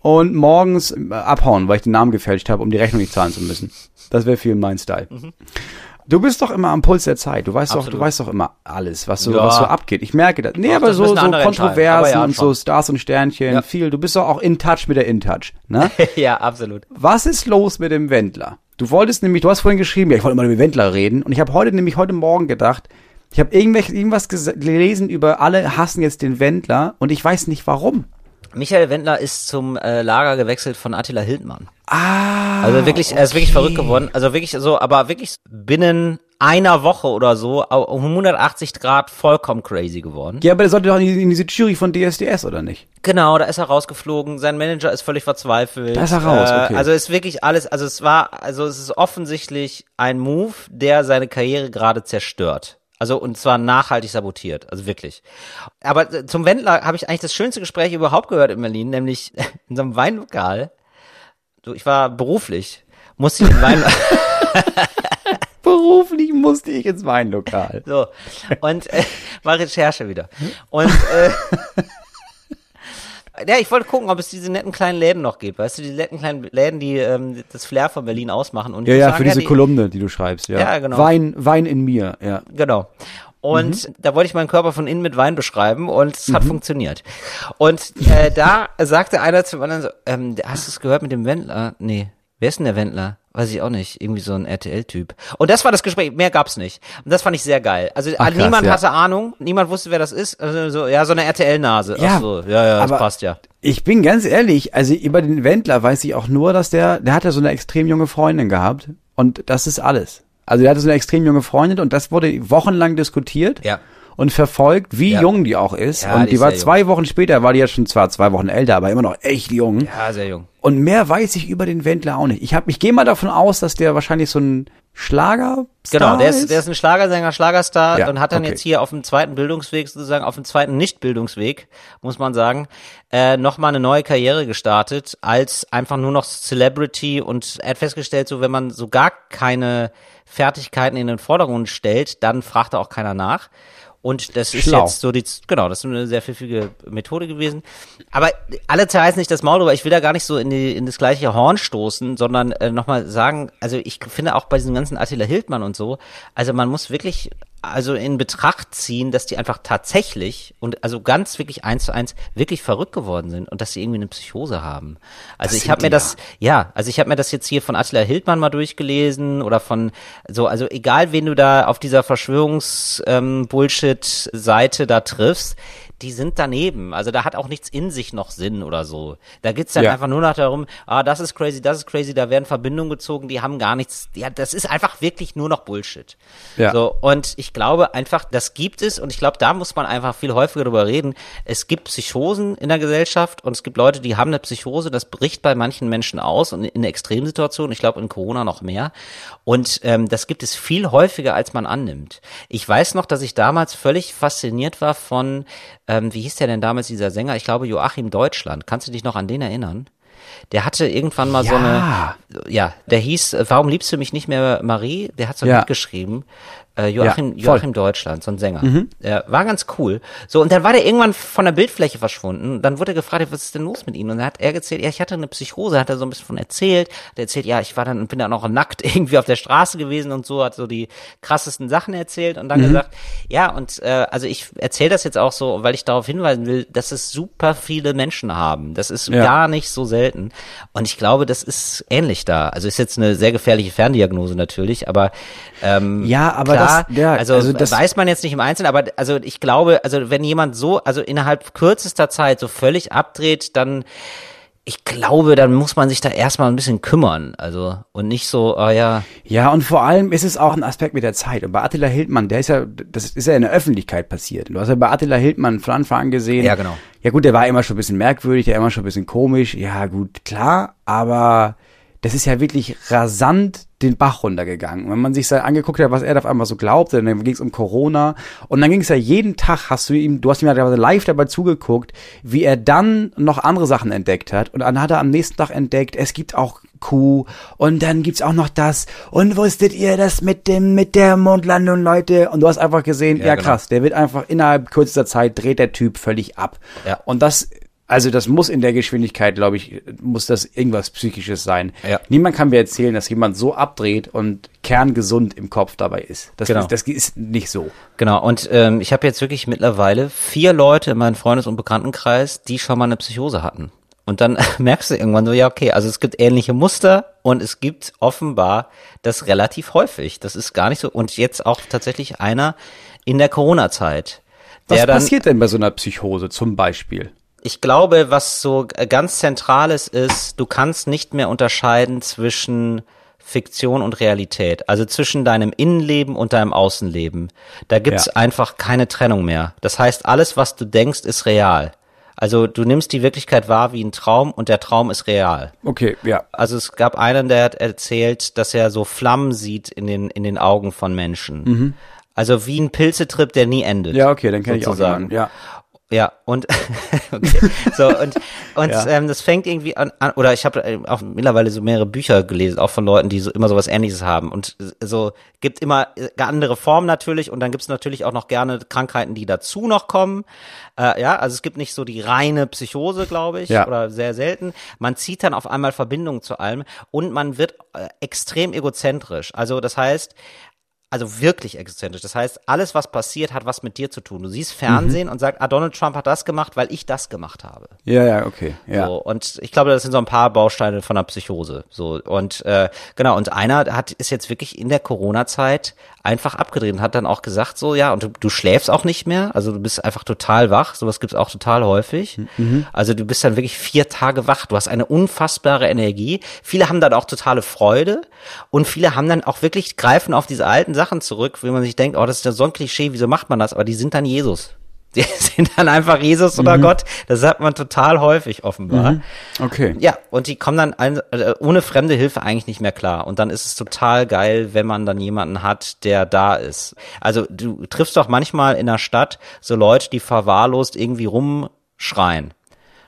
und morgens äh, abhauen, weil ich den Namen gefälscht habe, um die Rechnung nicht zahlen zu müssen. Das wäre viel mein Style. Du bist doch immer am Puls der Zeit. Du weißt doch, du weißt doch immer alles, was so, Ja. was so abgeht. Ich merke das. Nee, Ach, aber das so, so. Kontroversen ja, und schon. so Stars und Sternchen, Ja. viel. Du bist doch auch in touch mit der InTouch, ne? [LAUGHS] ja, absolut. Was ist los mit dem Wendler? Du wolltest nämlich, du hast vorhin geschrieben, ja, ich wollte immer über den Wendler reden. Und ich habe heute nämlich heute Morgen gedacht, ich habe irgendwelche, irgendwas gelesen über alle hassen jetzt den Wendler und ich weiß nicht warum. Michael Wendler ist zum äh, Lager gewechselt von Attila Hildmann. Ah. Also wirklich, er ist wirklich verrückt geworden. Also wirklich so, aber wirklich binnen einer Woche oder so um 180 Grad vollkommen crazy geworden. Ja, aber der sollte doch in, die- in diese Jury von DSDS, oder nicht? Genau, da ist er rausgeflogen. Sein Manager ist völlig verzweifelt. Da ist er raus, Äh, okay. Also ist wirklich alles, also es war, also es ist offensichtlich ein Move, der seine Karriere gerade zerstört. Also und zwar nachhaltig sabotiert, also wirklich. Aber äh, zum Wendler habe ich eigentlich das schönste Gespräch überhaupt gehört in Berlin, nämlich [LAUGHS] in so einem Weinlokal. So, ich war beruflich, musste ich in Wein [LAUGHS] Beruflich musste ich ins Weinlokal. So. Und äh, war Recherche wieder. Und äh, [LAUGHS] ja, ich wollte gucken, ob es diese netten kleinen Läden noch gibt. Weißt du, diese netten kleinen Läden, die ähm, das Flair von Berlin ausmachen. Und Ja, ja, sagen, für diese die, Kolumne, die du schreibst, ja. Ja, genau. Wein, Wein in mir, ja. Genau. Und da wollte ich meinen Körper von innen mit Wein beschreiben und es hat funktioniert. Und äh, da [LAUGHS] sagte einer zum anderen so, ähm, hast du es gehört mit dem Wendler? Nee. Wer ist denn der Wendler? Weiß ich auch nicht. Irgendwie so ein RTL-Typ. Und das war das Gespräch. Mehr gab's nicht. Und das fand ich sehr geil. Also Ach, krass, niemand ja. hatte Ahnung. Niemand wusste, wer das ist. Also so, ja, so eine RTL-Nase. Ja, so. Ja, ja, das passt ja. Ich bin ganz ehrlich, also über den Wendler weiß ich auch nur, dass der, der hat ja so eine extrem junge Freundin gehabt und das ist alles. Also der hatte so eine extrem junge Freundin und das wurde wochenlang diskutiert Ja. und verfolgt, wie Ja. jung die auch ist. Ja, und die die, ist war zwei Wochen später, war die ja schon zwar zwei Wochen älter, aber immer noch echt jung. Ja, sehr jung. Und mehr weiß ich über den Wendler auch nicht. Ich hab, ich gehe mal davon aus, dass der wahrscheinlich so ein Schlager? Genau, der ist, der ist ein Schlagersänger, Schlagerstar Ja, und hat dann okay. jetzt hier auf dem zweiten Bildungsweg, sozusagen auf dem zweiten Nicht-Bildungsweg, muss man sagen, äh, nochmal eine neue Karriere gestartet, als einfach nur noch Celebrity und er hat festgestellt, so wenn man so gar keine Fertigkeiten in den Vordergrund stellt, dann fragt da auch keiner nach. Und das ist Schlau. jetzt so die, genau, das ist eine sehr pfiffige Methode gewesen. Aber alle zerreißen nicht das Maul drüber. Ich will da gar nicht so in, die, in das gleiche Horn stoßen, sondern äh, nochmal sagen, also ich finde auch bei diesem ganzen Attila Hildmann und so, also man muss wirklich also in Betracht ziehen, dass die einfach tatsächlich und also ganz wirklich eins zu eins wirklich verrückt geworden sind und dass sie irgendwie eine Psychose haben. Also Das ich habe mir das, ja, also ich habe mir das jetzt hier von Attila Hildmann mal durchgelesen oder von so, also egal wen du da auf dieser Verschwörungs-Bullshit-Seite da triffst, die sind daneben. Also da hat auch nichts in sich noch Sinn oder so. Da geht's dann Ja. einfach nur noch darum, ah, das ist crazy, das ist crazy, da werden Verbindungen gezogen, die haben gar nichts, ja, das ist einfach wirklich nur noch Bullshit. Ja. So, und ich glaube einfach, das gibt es und ich glaube, da muss man einfach viel häufiger drüber reden. Es gibt Psychosen in der Gesellschaft und es gibt Leute, die haben eine Psychose, das bricht bei manchen Menschen aus und in Extremsituationen, ich glaube in Corona noch mehr. Und ähm, das gibt es viel häufiger, als man annimmt. Ich weiß noch, dass ich damals völlig fasziniert war von, ähm, wie hieß der denn damals, dieser Sänger? Ich glaube Joachim Deutschland. Kannst du dich noch an den erinnern? Der hatte irgendwann mal so Ja. eine, ja, der hieß, äh, warum liebst du mich nicht mehr, Marie? Der hat so Ja. mitgeschrieben. Äh, Joachim, Ja. Joachim Deutschland, so ein Sänger. Der war ganz cool. So, und dann war der irgendwann von der Bildfläche verschwunden. Dann wurde er gefragt, was ist denn los mit ihm? Und dann hat er erzählt, ja, ich hatte eine Psychose, hat er so ein bisschen von erzählt. Hat erzählt, ja, ich war dann, bin dann auch nackt [LAUGHS] irgendwie auf der Straße gewesen und so, hat so die krassesten Sachen erzählt und dann gesagt, ja, und äh, also ich erzähle das jetzt auch so, weil ich darauf hinweisen will, dass es super viele Menschen haben. Das ist Ja. gar nicht so selten. Und ich glaube, das ist ähnlich da. Also ist jetzt eine sehr gefährliche Ferndiagnose natürlich, aber ähm, Ja, aber klar, das, ja, also, also das, weiß man jetzt nicht im Einzelnen, aber also ich glaube, also wenn jemand so, also innerhalb kürzester Zeit so völlig abdreht, dann ich glaube, dann muss man sich da erstmal ein bisschen kümmern, also und nicht so, ah ja, Ja, und vor allem ist es auch ein Aspekt mit der Zeit. Und bei Attila Hildmann, der ist ja, das ist ja in der Öffentlichkeit passiert. Du hast ja bei Attila Hildmann von Anfang an gesehen. Ja, genau. Ja gut, der war immer schon ein bisschen merkwürdig, der war immer schon ein bisschen komisch. Ja gut, klar, aber das ist ja wirklich rasant den Bach runtergegangen. Und wenn man sich da angeguckt hat, was er da auf einmal so glaubte, dann ging es um Corona und dann ging es ja jeden Tag, hast du ihm, du hast ihm ja live dabei zugeguckt, wie er dann noch andere Sachen entdeckt hat und dann hat er am nächsten Tag entdeckt, es gibt auch Kuh und dann gibt's auch noch das und wusstet ihr das mit dem mit der Mondlandung Leute und du hast einfach gesehen, ja, genau. krass, der wird einfach innerhalb kürzester Zeit dreht der Typ völlig ab. Ja. Und das also das muss in der Geschwindigkeit, glaube ich, muss das irgendwas Psychisches sein. Ja. Niemand kann mir erzählen, dass jemand so abdreht und kerngesund im Kopf dabei ist. Das, Genau. ist, das ist nicht so. genau. Und ähm, ich habe jetzt wirklich mittlerweile vier Leute in meinem Freundes- und Bekanntenkreis, die schon mal eine Psychose hatten. Und dann [LAUGHS] merkst du irgendwann so, ja, okay, also es gibt ähnliche Muster und es gibt offenbar das relativ häufig. Das ist gar nicht so. Und jetzt auch tatsächlich einer in der Corona-Zeit. Was dann, passiert denn bei so einer Psychose zum Beispiel? Ich glaube, was so ganz Zentrales ist, du kannst nicht mehr unterscheiden zwischen Fiktion und Realität. Also zwischen deinem Innenleben und deinem Außenleben. Da gibt's Ja. einfach keine Trennung mehr. Das heißt, alles, was du denkst, ist real. Also du nimmst die Wirklichkeit wahr wie ein Traum und der Traum ist real. Okay, ja. Also es gab einen, der hat erzählt, dass er so Flammen sieht in den, in den Augen von Menschen. Also wie ein Pilzetrip, der nie endet. Mhm. Ja, okay, dann kenne ich auch jemanden. Ja. Ja, und [LAUGHS] okay. [LAUGHS] so und und Ja. ähm, das fängt irgendwie an, an oder ich habe äh, auch mittlerweile so mehrere Bücher gelesen, auch von Leuten, die so immer sowas ähnliches haben und so gibt immer äh, andere Formen natürlich und dann gibt's natürlich auch noch gerne Krankheiten, die dazu noch kommen. Äh, ja, also es gibt nicht so die reine Psychose, glaube ich, Ja. oder sehr selten. Man zieht dann auf einmal Verbindungen zu allem und man wird äh, extrem egozentrisch. Also das heißt, also wirklich exzentrisch. Das heißt, alles, was passiert, hat was mit dir zu tun. Du siehst Fernsehen und sagst, ah, Donald Trump hat das gemacht, weil ich das gemacht habe. Ja, ja, okay. Ja. So, und ich glaube, das sind so ein paar Bausteine von der Psychose. So, und äh, genau, und einer hat ist jetzt wirklich in der Corona-Zeit einfach abgedreht und hat dann auch gesagt, so, ja, und du, du schläfst auch nicht mehr, also du bist einfach total wach, sowas gibt's auch total häufig. Also du bist dann wirklich vier Tage wach, du hast eine unfassbare Energie. Viele haben dann auch totale Freude und viele haben dann auch wirklich, greifen auf diese alten Sachen zurück, wie man sich denkt, oh, das ist ja so ein Klischee, wieso macht man das? Aber die sind dann Jesus. [LAUGHS] Die sind dann einfach Jesus oder Gott. Das hat man total häufig offenbar. Okay. Ja, und die kommen dann ein, äh, ohne fremde Hilfe eigentlich nicht mehr klar. Und dann ist es total geil, wenn man dann jemanden hat, der da ist. Also du triffst doch manchmal in der Stadt so Leute, die verwahrlost irgendwie rumschreien.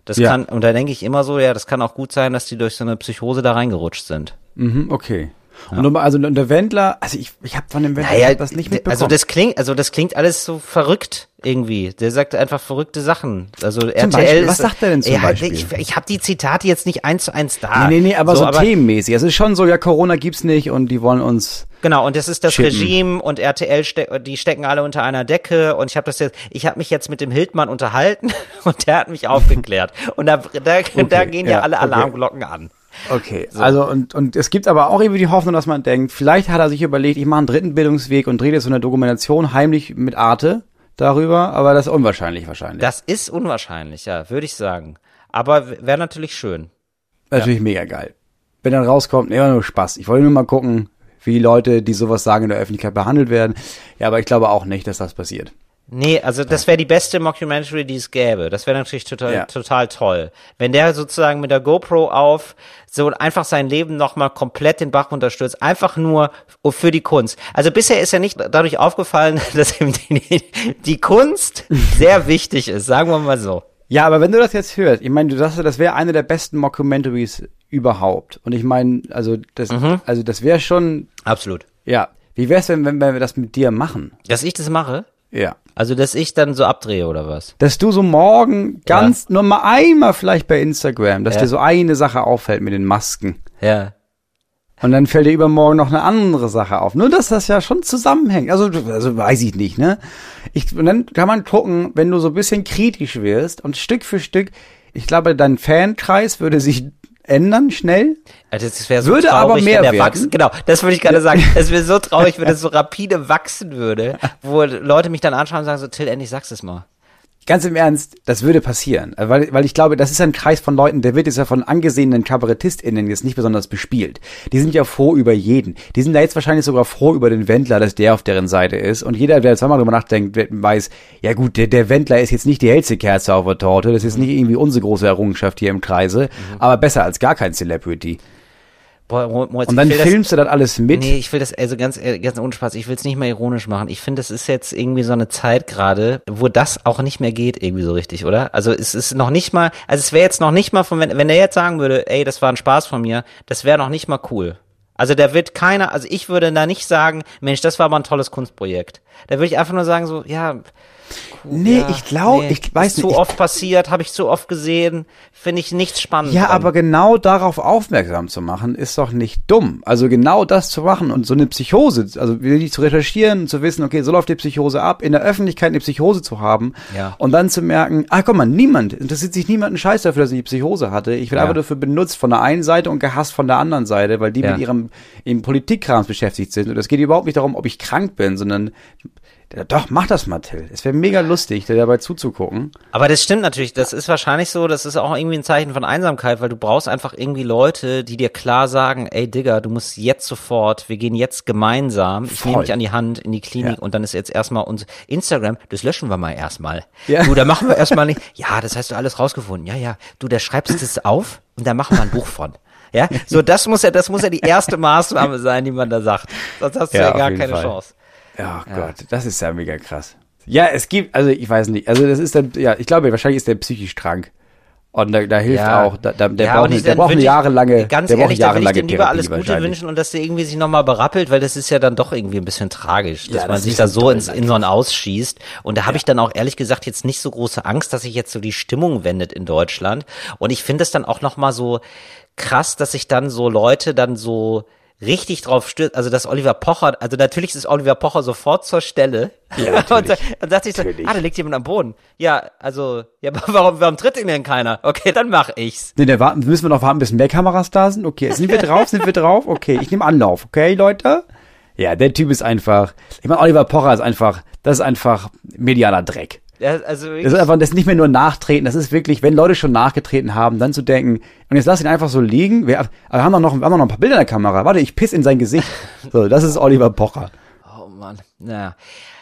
Das Ja. kann, und da denke ich immer so, ja, das kann auch gut sein, dass die durch so eine Psychose da reingerutscht sind. Mhm, okay. Und nochmal, also und der Wendler, also ich, ich habe von dem Wendler Naja, das nicht d- mitbekommen. also das klingt, also das klingt alles so verrückt irgendwie. Der sagt einfach verrückte Sachen. Also RTL Beispiel? ist, Was sagt er denn zum ja, Beispiel? Ich, ich habe die Zitate jetzt nicht eins zu eins da. nee, nee, nee, aber so, aber, themenmäßig. Es ist schon so, ja, Corona gibt's nicht und die wollen uns. Genau, und das ist das Chippen. Regime und RTL, ste die stecken alle unter einer Decke und ich habe das jetzt, ich habe mich jetzt mit dem Hildmann unterhalten [LAUGHS] und der hat mich aufgeklärt. Und da, da, da gehen ja, ja, alle okay. Alarmglocken an. Okay, also und, und es gibt aber auch irgendwie die Hoffnung, dass man denkt, vielleicht hat er sich überlegt, ich mache einen dritten Bildungsweg und drehe jetzt so eine Dokumentation heimlich mit Arte darüber, aber das ist unwahrscheinlich wahrscheinlich. Das ist unwahrscheinlich, ja, würde ich sagen. Aber wäre natürlich schön. Natürlich mega geil. Wenn dann rauskommt, war nur Spaß. Ich wollte nur mal gucken, wie die Leute, die sowas sagen, in der Öffentlichkeit behandelt werden. Ja, aber ich glaube auch nicht, dass das passiert. Nee, also das wäre die beste Mockumentary, die es gäbe. Das wäre natürlich total, Ja. total toll. Wenn der sozusagen mit der GoPro auf so einfach sein Leben nochmal komplett den Bach runterstürzt, einfach nur für die Kunst. Also bisher ist ja nicht dadurch aufgefallen, [LAUGHS] dass ihm die, die Kunst sehr wichtig ist, sagen wir mal so. Ja, aber wenn du das jetzt hörst, ich meine, du sagst ja, das wäre eine der besten Mockumentaries überhaupt. Und ich meine, also das, also das wäre schon, Absolut. ja. Wie wär's, wenn, wenn wir das mit dir machen? Dass ich das mache? Ja. Also, dass ich dann so abdrehe oder was? Dass du so morgen ganz, nur mal einmal vielleicht bei Instagram, dass Ja. dir so eine Sache auffällt mit den Masken. Ja. Und dann fällt dir übermorgen noch eine andere Sache auf. Nur, dass das ja schon zusammenhängt. Also, also weiß ich nicht, ne? Ich, und dann kann man gucken, wenn du so ein bisschen kritisch wirst und Stück für Stück, ich glaube, dein Fankreis würde sich ändern schnell. Also das wäre so Würde traurig, aber mehr werden. wachsen. Genau, das würde ich gerade sagen. [LAUGHS] Es wäre so traurig, wenn es so rapide wachsen würde, wo Leute mich dann anschauen und sagen so, Till, endlich sagst es mal. Ganz im Ernst, das würde passieren. Weil, weil ich glaube, das ist ein Kreis von Leuten, der wird jetzt ja von angesehenen KabarettistInnen jetzt nicht besonders bespielt. Die sind ja froh über jeden. Die sind da jetzt wahrscheinlich sogar froh über den Wendler, dass der auf deren Seite ist. Und jeder, der zweimal drüber nachdenkt, weiß, ja gut, der, der Wendler ist jetzt nicht die hellste Kerze auf der Torte. Das ist nicht irgendwie unsere große Errungenschaft hier im Kreise. Aber besser als gar kein Celebrity. Boah, Mo- Moritz, Und dann filmst du das alles mit. Das, nee, ich will das, also ganz, äh, ganz ohne Spaß, ich will es nicht mehr ironisch machen. Ich finde, das ist jetzt irgendwie so eine Zeit gerade, wo das auch nicht mehr geht, irgendwie so richtig, oder? Also es ist noch nicht mal, also es wäre jetzt noch nicht mal von, wenn, wenn der jetzt sagen würde, ey, das war ein Spaß von mir, das wäre noch nicht mal cool. Also da wird keiner, also ich würde da nicht sagen, Mensch, das war aber ein tolles Kunstprojekt. Da würde ich einfach nur sagen so, ja, nee, ja, ich glaube, nee, ich weiß ist zu nicht. oft passiert, habe ich zu oft gesehen, finde ich nichts spannend. Ja, dran. aber genau darauf aufmerksam zu machen, ist doch nicht dumm. Also genau das zu machen und so eine Psychose, also wirklich zu recherchieren, zu wissen, okay, so läuft die Psychose ab, in der Öffentlichkeit eine Psychose zu haben Ja. und dann zu merken, ah, guck mal, niemand, interessiert sich niemand einen Scheiß dafür, dass ich die Psychose hatte. Ich werde Ja. einfach dafür benutzt von der einen Seite und gehasst von der anderen Seite, weil die mit ihrem, ihrem Politikkrams beschäftigt sind. Und es geht überhaupt nicht darum, ob ich krank bin, sondern ja, doch, mach das mal, Till. Es wäre mega lustig, dir dabei zuzugucken. Aber das stimmt natürlich, das ist wahrscheinlich so, das ist auch irgendwie ein Zeichen von Einsamkeit, weil du brauchst einfach irgendwie Leute, die dir klar sagen, ey Digga, du musst jetzt sofort, wir gehen jetzt gemeinsam, ich nehme Voll. dich an die Hand in die Klinik Ja. und dann ist jetzt erstmal uns Instagram, das löschen wir mal erstmal. Ja. Du, da machen wir erstmal nicht, ja, das hast du alles rausgefunden, ja, ja, du, da schreibst du das auf und da machen wir ein Buch von. Ja, so das muss ja, das muss ja die erste Maßnahme sein, die man da sagt. Sonst hast du Ja, ja, gar keine Fall. Chance. Ja, Gott, das ist ja mega krass. Ja, es gibt, also ich weiß nicht, also das ist dann, ja, ich glaube, wahrscheinlich ist der psychisch krank. Und da, da hilft Ja. auch, da, da, der Ja, braucht, ich- der braucht eine jahrelange, Ganz der braucht ehrlich, da will ich jahrelange dem lieber alles Gute wünschen und dass der irgendwie sich nochmal berappelt, weil das ist ja dann doch irgendwie ein bisschen tragisch, dass Ja, man das sich da so ins, in so ein Ausschießt. Und da habe ich dann auch ehrlich gesagt jetzt nicht so große Angst, dass sich jetzt so die Stimmung wendet in Deutschland. Und ich finde es dann auch nochmal so krass, dass sich dann so Leute dann so richtig drauf stürzt, also dass Oliver Pocher, also natürlich ist Oliver Pocher sofort zur Stelle. Ja, [LAUGHS] und dann, dann sagt sich so, Natürlich. ah, da liegt jemand am Boden. Ja, also, ja, [LAUGHS] warum, warum tritt ihn denn keiner? Okay, dann mach ich's. Nee, da warten, müssen wir noch warten, bis mehr Kameras da sind? Okay, sind wir [LAUGHS] drauf, sind wir drauf? Okay, ich nehme Anlauf, okay, Leute? Ja, der Typ ist einfach, ich meine, Oliver Pocher ist einfach, das ist einfach medialer Dreck. Ja, also Das ist einfach, das ist nicht mehr nur nachtreten, das ist wirklich, wenn Leute schon nachgetreten haben, dann zu denken, und jetzt lass ihn einfach so liegen, wir, aber wir haben doch noch, wir haben noch ein paar Bilder in der Kamera, warte, ich piss in sein Gesicht. [LAUGHS] So, das ist Oliver Pocher. Oh Mann. Naja.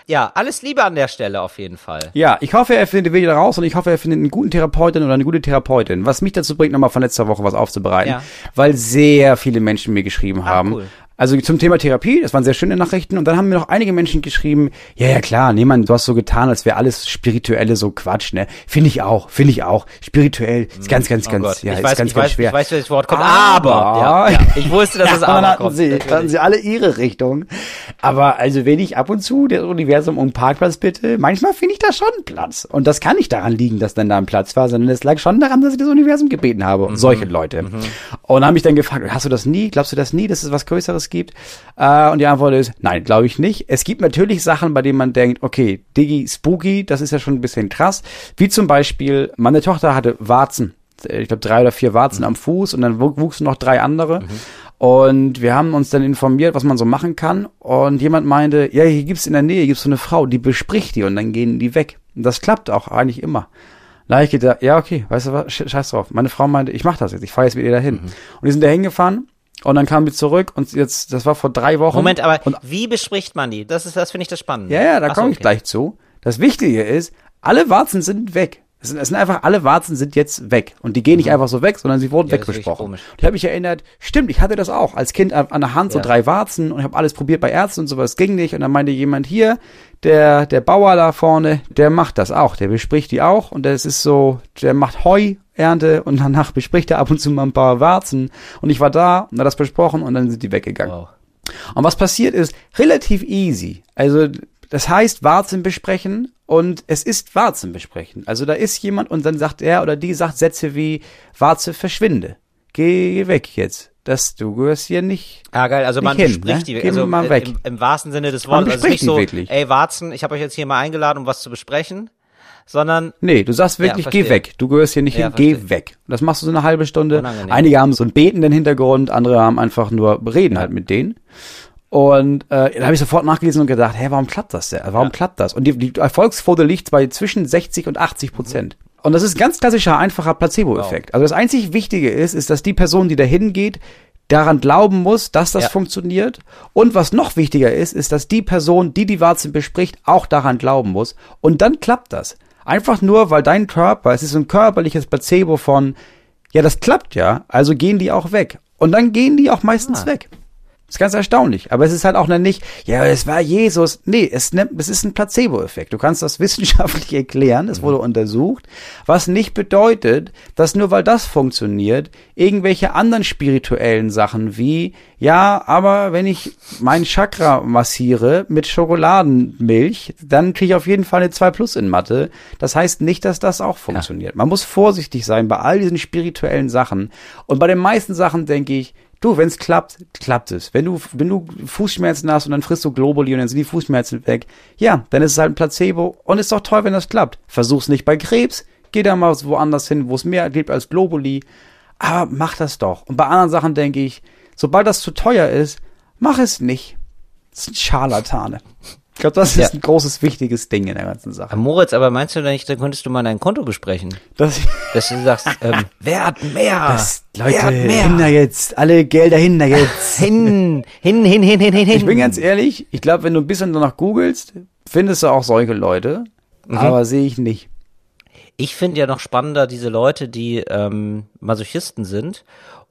Ja, alles Liebe an der Stelle auf jeden Fall. Ja, ich hoffe, er findet da raus und ich hoffe, er findet einen guten Therapeuten oder eine gute Therapeutin. Was mich dazu bringt, nochmal von letzter Woche was aufzubereiten, Ja. weil sehr viele Menschen mir geschrieben haben. cool. Also zum Thema Therapie, das waren sehr schöne Nachrichten. Und dann haben mir noch einige Menschen geschrieben, ja, ja klar, nee, Mann, du hast so getan, als wäre alles spirituelle so Quatsch, ne? Finde ich auch, finde ich auch. Spirituell ist ganz, ganz, Oh ganz, Gott. ja, ich ist weiß, ganz, ganz weiß, schwer. Ich weiß, welches Wort kommt. Aber- Aber. Ja, ja. Ich wusste, dass [LAUGHS] es Ja, aber dann hatten kommt. sie, dann hatten sie alle ihre Richtung. Aber also wenn ich ab und zu das Universum um Parkplatz bitte, manchmal finde ich da schon Platz. Und das kann nicht daran liegen, dass dann da ein Platz war, sondern es lag schon daran, dass ich das Universum gebeten habe. Und solche Leute. Und dann habe ich dann gefragt, hast du das nie? Glaubst du das nie, dass es was Größeres gibt? Äh, und die Antwort ist, nein, glaube ich nicht. Es gibt natürlich Sachen, bei denen man denkt, okay, Diggi, spooky, das ist ja schon ein bisschen krass. Wie zum Beispiel, meine Tochter hatte Warzen ich glaube, drei oder vier Warzen am Fuß und dann wu- wuchsen noch drei andere. Und wir haben uns dann informiert, was man so machen kann. Und jemand meinte, ja, hier gibt's in der Nähe, gibt's so eine Frau, die bespricht die und dann gehen die weg. Und das klappt auch eigentlich immer. Da hab ich gedacht, ja, okay, weißt du was, Sch- scheiß drauf. Meine Frau meinte, ich mach das jetzt, ich fahre jetzt mit ihr dahin. Und die sind da hingefahren und dann kamen wir zurück und jetzt, das war vor drei Wochen. Moment, aber und wie bespricht man die? Das ist, das finde ich das Spannende. ja, ja, da komme ich okay. gleich zu. Das Wichtige ist, alle Warzen sind weg. Es sind, es sind einfach, alle Warzen sind jetzt weg. Und die gehen nicht einfach so weg, sondern sie wurden Mhm. Ja. Und ich habe mich erinnert, stimmt, ich hatte das auch als Kind an der Hand, so Ja. drei Warzen und ich habe alles probiert bei Ärzten und sowas, ging nicht. Und dann meinte jemand hier, der, der Bauer da vorne, der macht das auch, der bespricht die auch und das ist so, der macht Heuernte und danach bespricht er ab und zu mal ein paar Warzen. Und ich war da und hat das besprochen und dann sind die weggegangen. Wow. Und was passiert ist, relativ easy. Also, das heißt Warzen besprechen und es ist Warzen besprechen. Also da ist jemand und dann sagt er oder die sagt Sätze wie Warze verschwinde. Geh weg jetzt. Das, du gehörst hier nicht. Ja, geil, also man hin, bespricht ne? die Geh also mal äh, weg. Im, im wahrsten Sinne des Wortes. Also nicht so, wirklich. ey Warzen, ich habe euch jetzt hier mal eingeladen, um was zu besprechen, sondern Nee, du sagst wirklich, Ja, geh weg. Du gehörst hier nicht Ja, hin, geh verstehe. weg. Und das machst du so eine halbe Stunde. Unangenehm. Einige haben so einen betenden Hintergrund, andere haben einfach nur reden halt mit denen. Und äh, da habe ich sofort nachgelesen und gedacht, hä, warum klappt das denn? Warum Ja. klappt das? Und die, die Erfolgsquote liegt bei zwischen 60 und 80 Prozent. Und das ist ganz klassischer, einfacher Placebo-Effekt. Also das einzig Wichtige ist, ist, dass die Person, die da hingeht, daran glauben muss, dass das Ja. funktioniert. Und was noch wichtiger ist, ist, dass die Person, die die Warzen bespricht, auch daran glauben muss. Und dann klappt das. Einfach nur, weil dein Körper, es ist so ein körperliches Placebo von, ja, das klappt ja, also gehen die auch weg. Und dann gehen die auch meistens Ah. weg. Das ist ganz erstaunlich. Aber es ist halt auch noch nicht, ja, es war Jesus. Nee, es, nimmt- es ist ein Placebo-Effekt. Du kannst das [LAUGHS] wissenschaftlich erklären. Es wurde untersucht. Was nicht bedeutet, dass nur weil das funktioniert, irgendwelche anderen spirituellen Sachen wie, ja, aber wenn ich mein Chakra massiere mit Schokoladenmilch, dann kriege ich auf jeden Fall eine 2 Plus in Mathe. Das heißt nicht, dass das auch funktioniert. Man muss vorsichtig sein bei all diesen spirituellen Sachen. Und bei den meisten Sachen denke ich, Du, wenn es klappt, klappt es. Wenn du, wenn du Fußschmerzen hast und dann frisst du Globuli und dann sind die Fußschmerzen weg, ja, dann ist es halt ein Placebo und ist doch toll, wenn das klappt. Versuch's nicht bei Krebs, geh da mal woanders hin, wo es mehr gibt als Globuli, aber mach das doch. Und bei anderen Sachen denke ich, sobald das zu teuer ist, mach es nicht. Das sind Scharlatane. Ich glaube, das Ja. ist ein großes, wichtiges Ding in der ganzen Sache. Moritz, aber meinst du denn nicht, dann könntest du mal dein Konto besprechen? Das, [LAUGHS] Dass du sagst, ähm, wer hat mehr? das wer Leute, hat mehr? hinter jetzt, alle Gelder hinter jetzt. Hin, [LAUGHS] hin, hin, hin, hin, hin, hin. Ich bin ganz ehrlich, ich glaube, wenn du ein bisschen danach googelst, findest du auch solche Leute, aber sehe ich nicht. Ich finde ja noch spannender diese Leute, die ähm, Masochisten sind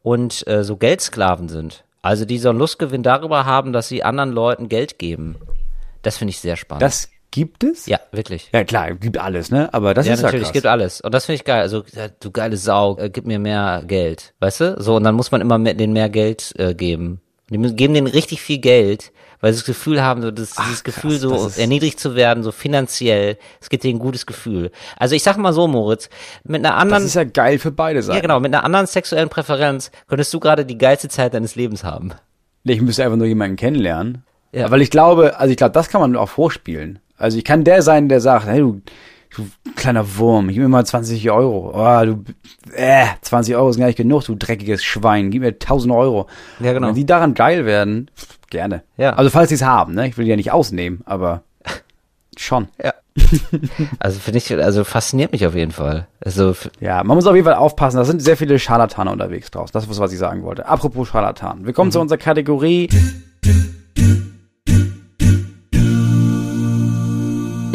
und äh, so Geldsklaven sind. Also die so einen Lustgewinn darüber haben, dass sie anderen Leuten Geld geben. Das finde ich sehr spannend. Das gibt es? ja, wirklich. Ja, klar, gibt alles, ne? Aber das Ja, ist ja natürlich, krass. gibt alles. Und das finde ich geil. Also, ja, du geile Sau, äh, gib mir mehr Geld. Weißt du? So, und dann muss man immer mehr, denen mehr Geld äh, geben. Die müssen, geben denen richtig viel Geld, weil sie das Gefühl haben, so, das, dieses Gefühl, so das ist- erniedrigt zu werden, so finanziell. Es gibt denen ein gutes Gefühl. Also ich sag mal so, Moritz, mit einer das anderen, ist ja geil für beide Seiten. ja genau, mit einer anderen sexuellen Präferenz könntest du gerade die geilste Zeit deines Lebens haben. Ich müsste einfach nur jemanden kennenlernen. Ja. Weil ich glaube, also ich glaube, das kann man auch vorspielen. Also ich kann der sein, der sagt, hey du, du kleiner Wurm, gib mir mal 20 Euro. Oh, du, äh, 20 Euro sind gar nicht genug, du dreckiges Schwein, gib mir 1000 Euro. Ja, genau. Wenn die daran geil werden, pff, gerne. Ja. Also falls sie es haben, ne? Ich will die ja nicht ausnehmen, aber schon. Ja. [LAUGHS] also finde ich, also fasziniert mich auf jeden Fall. Also Ja, man muss auf jeden Fall aufpassen. Da sind sehr viele Scharlatane unterwegs draus. Das ist, was ich sagen wollte. Apropos Scharlatan. Wir kommen zu unserer Kategorie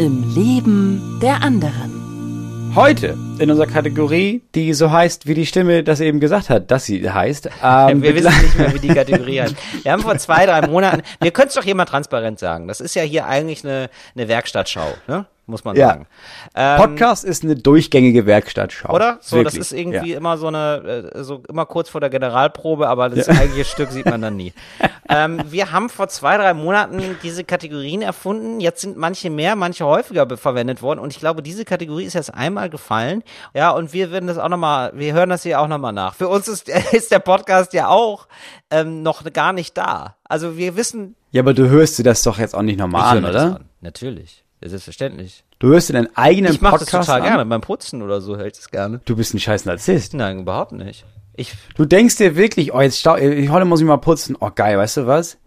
im Leben der anderen. Heute in unserer Kategorie, die so heißt, wie die Stimme das eben gesagt hat, dass sie heißt. Ähm, wir wissen nicht mehr, wie die [LAUGHS] Kategorie heißt. Wir haben vor zwei, drei Monaten, wir können es doch hier mal transparent sagen. Das ist ja hier eigentlich eine, eine Werkstattschau, ne? Muss man Ja. sagen. Ähm, Podcast ist eine durchgängige Werkstattschau. Oder? So, Wirklich. das ist irgendwie Ja. immer so eine, äh, so immer kurz vor der Generalprobe, aber das eigentliche Stück sieht man dann nie. [LAUGHS] ähm, wir haben vor zwei, drei Monaten diese Kategorien erfunden. Jetzt sind manche mehr, manche häufiger verwendet worden. Und ich glaube, diese Kategorie ist erst einmal gefallen. Ja, und wir werden das auch nochmal, wir hören das hier auch nochmal nach. Für uns ist, [LAUGHS] ist der Podcast ja auch ähm, noch gar nicht da. Also wir wissen, Ja, aber du hörst dir das doch jetzt auch nicht normal an, oder? an. Natürlich. Selbstverständlich. Du hörst dir deinen eigenen Ich mache das Podcast total an. gerne. Beim Putzen oder so hält es gerne. Du bist ein scheiß Narzisst. Nein, überhaupt nicht. Ich Du denkst dir wirklich, oh, jetzt stau, äh, heute muss ich mal putzen. Oh, geil, weißt du was?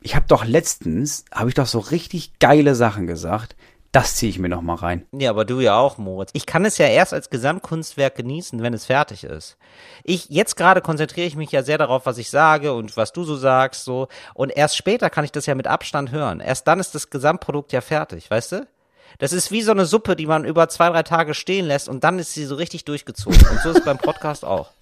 Ich habe doch letztens, habe ich doch so richtig geile Sachen gesagt. Das ziehe ich mir noch mal rein. Ja, aber du ja auch, Moritz. Ich kann es ja erst als Gesamtkunstwerk genießen, wenn es fertig ist. Ich, jetzt gerade konzentriere ich mich ja sehr darauf, was ich sage und was du so sagst, so. Und erst später kann ich das ja mit Abstand hören. Erst dann ist das Gesamtprodukt ja fertig, weißt du? Das ist wie so eine Suppe, die man über zwei, drei Tage stehen lässt und dann ist sie so richtig durchgezogen. Und so ist es beim Podcast auch.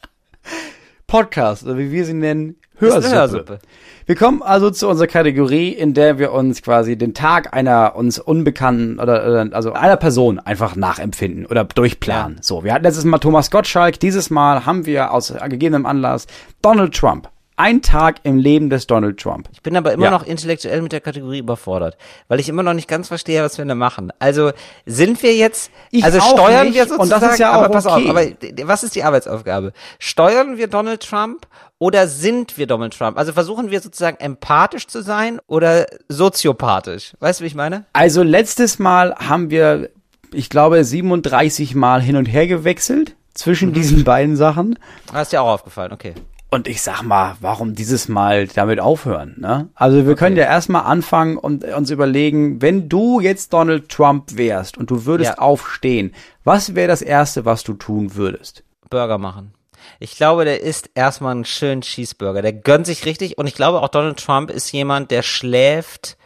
Podcast, oder wie wir sie nennen, Hörsuppe. Hörsuppe. Wir kommen also zu unserer Kategorie, in der wir uns quasi den Tag einer uns unbekannten oder, oder also einer Person einfach nachempfinden oder durchplanen. So, wir hatten letztes Mal Thomas Gottschalk, dieses Mal haben wir aus gegebenem Anlass Donald Trump. Ein Tag im Leben des Donald Trump. Ich bin aber immer Ja. noch intellektuell mit der Kategorie überfordert, weil ich immer noch nicht ganz verstehe, was wir da machen. Also sind wir jetzt, Ich also steuern nicht, wir sozusagen, und das ist ja aber auch pass okay. auf, aber was ist die Arbeitsaufgabe? Steuern wir Donald Trump oder sind wir Donald Trump? Also versuchen wir sozusagen empathisch zu sein oder soziopathisch? Weißt du, wie ich meine? Also letztes Mal haben wir, ich glaube, 37 Mal hin und her gewechselt zwischen Mhm. diesen beiden Sachen. Hast dir auch aufgefallen, okay. Und ich sag mal, warum dieses Mal damit aufhören? Ne? Also wir können ja erstmal anfangen und uns überlegen, wenn du jetzt Donald Trump wärst und du würdest Ja. aufstehen, was wäre das Erste, was du tun würdest? Burger machen. Ich glaube, der isst erstmal einen schönen Cheeseburger. Der gönnt sich richtig und ich glaube auch Donald Trump ist jemand, der schläft.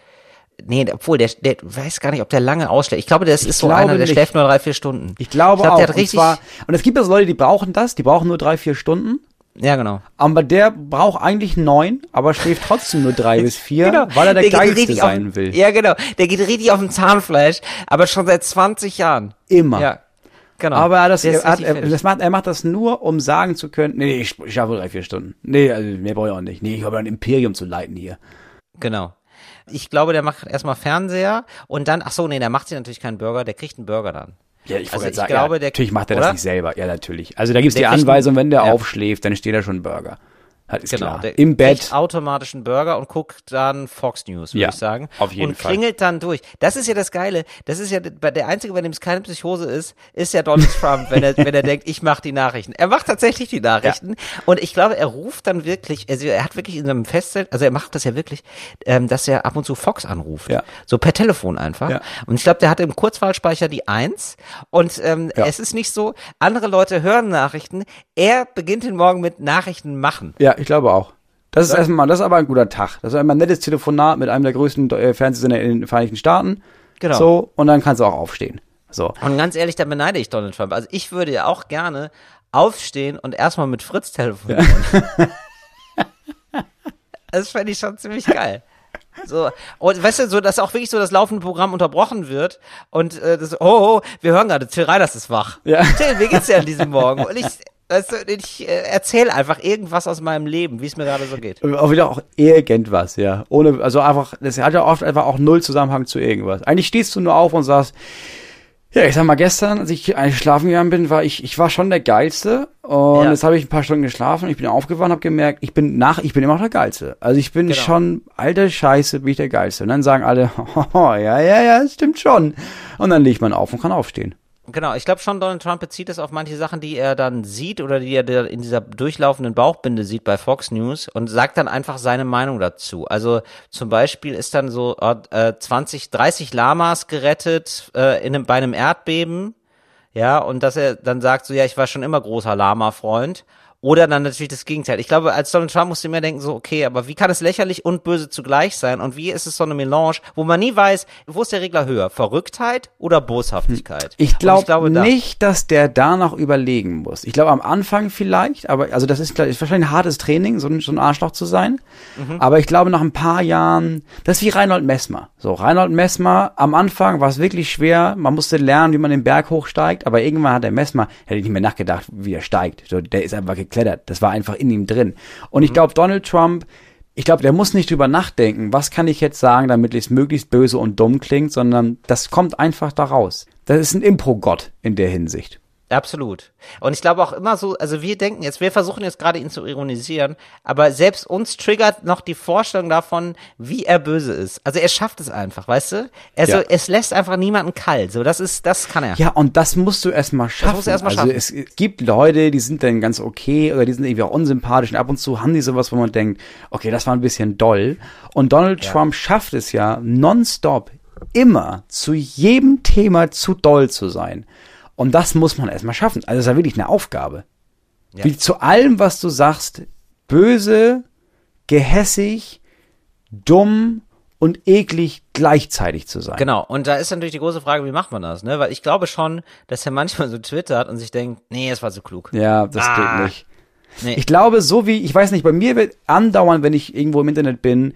Nee, obwohl, der, der weiß gar nicht, ob der lange ausschläft. Ich glaube, das ist so glaube einer, der nicht. schläft nur drei, vier Stunden. Ich glaube glaub, auch. Der hat und, richtig, zwar, und es gibt also Leute, die brauchen das, die brauchen nur drei, vier Stunden. Ja, genau. Aber der braucht eigentlich neun, aber schläft trotzdem nur drei [LAUGHS] bis vier, weil er der, geht Geilste sein auf, will. Ja, genau. Der geht richtig auf dem Zahnfleisch, aber schon seit 20 Jahren. Immer. Ja, genau. Aber das, Der er, hat, er, das macht, er macht das nur, um sagen zu können, nee, nee, ich, ich schaffe drei, vier Stunden. Nee, also mehr brauche ich auch nicht. Nee, ich habe ein Imperium zu leiten hier. Genau. Ich glaube, der macht erstmal Fernseher und dann, ach so, nee, der macht sich natürlich keinen Burger, der kriegt einen Burger dann. Ja, ich, Also ich sagen, glaube, ja, der- natürlich macht er oder? das nicht selber. Ja, natürlich. Also da gibt's die Der kriegt Anweisung, wenn der ja. aufschläft, dann steht da schon Burger. Das ist Genau, klar. der Im Bett. automatisch einen Burger und guckt dann Fox News, würde Ja, ich sagen. auf jeden und Fall. klingelt dann durch. Das ist ja das Geile. Das ist ja der einzige, bei dem es keine Psychose ist, ist ja Donald [LAUGHS] Trump, wenn er wenn er denkt, ich mache die Nachrichten. Er macht tatsächlich die Nachrichten und ich glaube, er ruft dann wirklich, also er hat wirklich in seinem Festzelt, also er macht das ja wirklich, ähm, dass er ab und zu Fox anruft, Ja. so per Telefon einfach. Ja. Und ich glaube, der hat im Kurzwahlspeicher die Eins und ähm, Ja. es ist nicht so, andere Leute hören Nachrichten, er beginnt den Morgen mit Nachrichten machen. Ja, ich glaube auch. Das ist erstmal, das ist aber ein guter Tag. Das ist immer ein nettes Telefonat mit einem der größten äh, Fernsehsender in den Vereinigten Staaten. Genau. So, und dann kannst du auch aufstehen. So. Und ganz ehrlich, da beneide ich Donald Trump. Also ich würde ja auch gerne aufstehen und erstmal mit Fritz telefonieren. [LAUGHS] das fände ich schon ziemlich geil. So, und weißt du, so, dass auch wirklich so das laufende Programm unterbrochen wird und äh, das, oh, oh, wir hören gerade, Till Reiners ist wach. Ja. Till, wie geht's dir an diesem Morgen? Und ich, du, ich äh, erzähle einfach irgendwas aus meinem Leben, wie es mir gerade so geht. Auch wieder auch irgendwas, ja. Ohne, also einfach, das hat ja oft einfach auch null Zusammenhang zu irgendwas. Eigentlich stehst du nur auf und sagst, ja, ich sag mal, gestern, als ich schlafen gegangen bin, war ich, ich war schon der Geilste. Und Ja. jetzt habe ich ein paar Stunden geschlafen, ich bin aufgewacht und habe gemerkt, ich bin nach, ich bin immer noch der Geilste. Also ich bin Genau. schon, alter Scheiße, bin ich der Geilste. Und dann sagen alle, oh, [LAUGHS] ja, ja, ja, das stimmt schon. Und dann legt man auf und kann aufstehen. Genau, ich glaube schon, Donald Trump bezieht es auf manche Sachen, die er dann sieht oder die er in dieser durchlaufenden Bauchbinde sieht bei Fox News und sagt dann einfach seine Meinung dazu. Also zum Beispiel ist dann so äh, 20, 30 Lamas gerettet äh, in einem, bei einem Erdbeben, ja, und dass er dann sagt so, ja, ich war schon immer großer Lama-Freund. Oder dann natürlich das Gegenteil. Ich glaube, als Donald Trump musste immer denken, so, okay, aber wie kann es lächerlich und böse zugleich sein? Und wie ist es so eine Melange, wo man nie weiß, wo ist der Regler höher? Verrücktheit oder Boshaftigkeit? Ich, glaub glaube da- nicht, dass der da noch überlegen muss. Ich glaube am Anfang vielleicht, aber also das ist, ist wahrscheinlich ein hartes Training, so ein, so ein Arschloch zu sein. Mhm. Aber ich glaube nach ein paar Jahren, das ist wie Reinhold Messmer. So, Reinhold Messmer, am Anfang war es wirklich schwer, man musste lernen, wie man den Berg hochsteigt, aber irgendwann hat der Messmer, hätte ich nicht mehr nachgedacht, wie er steigt. So, der ist einfach geklettert. Das war einfach in ihm drin. Und Mhm. ich glaube, Donald Trump, ich glaube, der muss nicht drüber nachdenken, was kann ich jetzt sagen, damit es möglichst böse und dumm klingt, sondern das kommt einfach da raus. Das ist ein Impro-Gott in der Hinsicht. Absolut. Und ich glaube auch immer so, also wir denken jetzt, wir versuchen jetzt gerade ihn zu ironisieren, aber selbst uns triggert noch die Vorstellung davon, wie er böse ist. Also er schafft es einfach, weißt du? Also Ja. es lässt einfach niemanden kalt. So, das ist, das kann er. Ja, und das musst du erstmal schaffen. musst du erst mal also schaffen. es gibt Leute, die sind dann ganz okay oder die sind irgendwie auch unsympathisch und ab und zu haben die sowas, wo man denkt, okay, das war ein bisschen doll. Und Donald Trump schafft es ja nonstop immer zu jedem Thema zu doll zu sein. Und das muss man erstmal schaffen. Also das ist ja wirklich eine Aufgabe. Ja. Wie zu allem, was du sagst, böse, gehässig, dumm und eklig gleichzeitig zu sein. Genau, und da ist natürlich die große Frage, wie macht man das, ne? Weil ich glaube schon, dass er manchmal so twittert und sich denkt, nee, es war so klug. Ja, das Ah. geht nicht. Nee. Ich glaube, so wie, ich weiß nicht, bei mir wird andauernd, wenn ich irgendwo im Internet bin,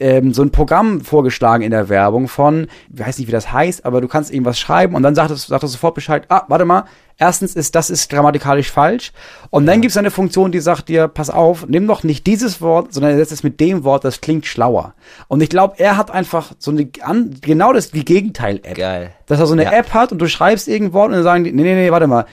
ähm, so ein Programm vorgeschlagen in der Werbung von, ich weiß nicht, wie das heißt, aber du kannst irgendwas schreiben und dann sagt es, sagt es sofort Bescheid, ah, warte mal, erstens ist, das ist grammatikalisch falsch und dann gibt es eine Funktion, die sagt dir, pass auf, nimm doch nicht dieses Wort, sondern ersetz es mit dem Wort, das klingt schlauer. Und ich glaube, er hat einfach so eine, genau das, die Gegenteil-App. Geil. Dass er so eine Ja. App hat und du schreibst irgendein Wort und dann sagen die, nee, nee, nee, warte mal,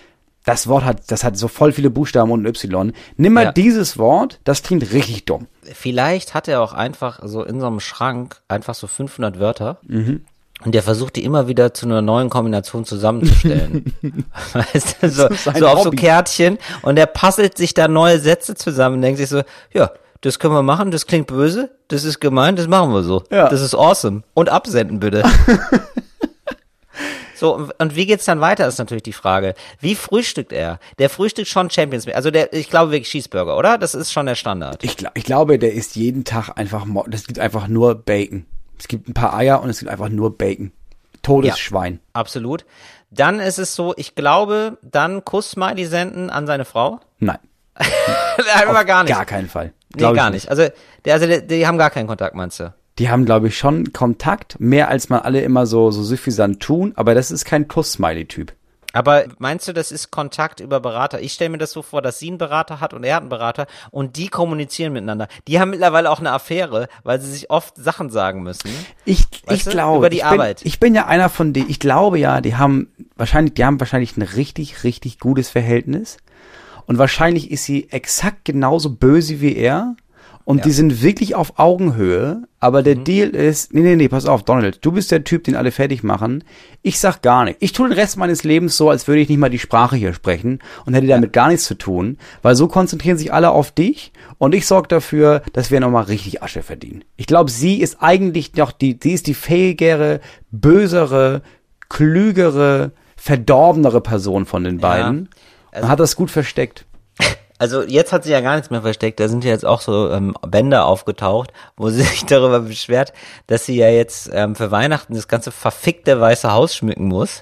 das Wort hat, das hat so voll viele Buchstaben und ein Y. Nimm mal Ja. dieses Wort, das klingt richtig dumm. Vielleicht hat er auch einfach so in so einem Schrank einfach so 500 Wörter. Mhm. Und der versucht die immer wieder zu einer neuen Kombination zusammenzustellen. [LAUGHS] [LAUGHS] weißt du, so, so auf so Hobby. Kärtchen. Und der puzzelt sich da neue Sätze zusammen und denkt sich so, ja, das können wir machen, das klingt böse, das ist gemein, das machen wir so. Ja. Das ist awesome. Und absenden bitte. [LAUGHS] So, und- wie geht's dann weiter, ist natürlich die Frage. Wie frühstückt er? Der frühstückt schon Champions League. Also der, ich glaube wirklich Cheeseburger, oder? Das ist schon der Standard. Ich, gla- ich glaube, der isst jeden Tag einfach, das gibt einfach nur Bacon. Es gibt ein paar Eier und es gibt einfach nur Bacon. Totes Ja. Absolut. Dann ist es so, ich glaube, dann Kuss-Smiley senden an seine Frau. Nein, [LAUGHS] Aber gar nicht. gar keinen Fall. nee, Glaub gar nicht. Also, der, also die, die haben gar keinen Kontakt, meinst du? Die haben, glaube ich, schon Kontakt, mehr als man alle immer so, so suffisant tun, aber das ist kein Kuss-Smiley-Typ. Aber meinst du, das ist Kontakt über Berater? Ich stelle mir das so vor, dass sie einen Berater hat und er hat einen Berater und die kommunizieren miteinander. Die haben mittlerweile auch eine Affäre, weil sie sich oft Sachen sagen müssen. Ich, ich du? glaube, Über die ich Arbeit. Bin, ich bin ja einer von denen, ich glaube ja, die haben wahrscheinlich, die haben wahrscheinlich ein richtig, richtig gutes Verhältnis. Und wahrscheinlich ist sie exakt genauso böse wie er. Und die sind wirklich auf Augenhöhe. Aber Mhm. der Deal ist, nee, nee, nee, pass auf, Donald, du bist der Typ, den alle fertig machen. Ich sag gar nichts. Ich tue den Rest meines Lebens so, als würde ich nicht mal die Sprache hier sprechen und hätte damit gar nichts zu tun. Weil so konzentrieren sich alle auf dich und ich sorge dafür, dass wir nochmal richtig Asche verdienen. Ich glaube, sie ist eigentlich noch die, sie ist die fähigere, bösere, klügere, verdorbenere Person von den beiden. und hat das gut versteckt. Also jetzt hat sie ja gar nichts mehr versteckt. Da sind ja jetzt auch so ähm, Bänder aufgetaucht, wo sie [LAUGHS] sich darüber beschwert, dass sie ja jetzt ähm, für Weihnachten das ganze verfickte Weiße Haus schmücken muss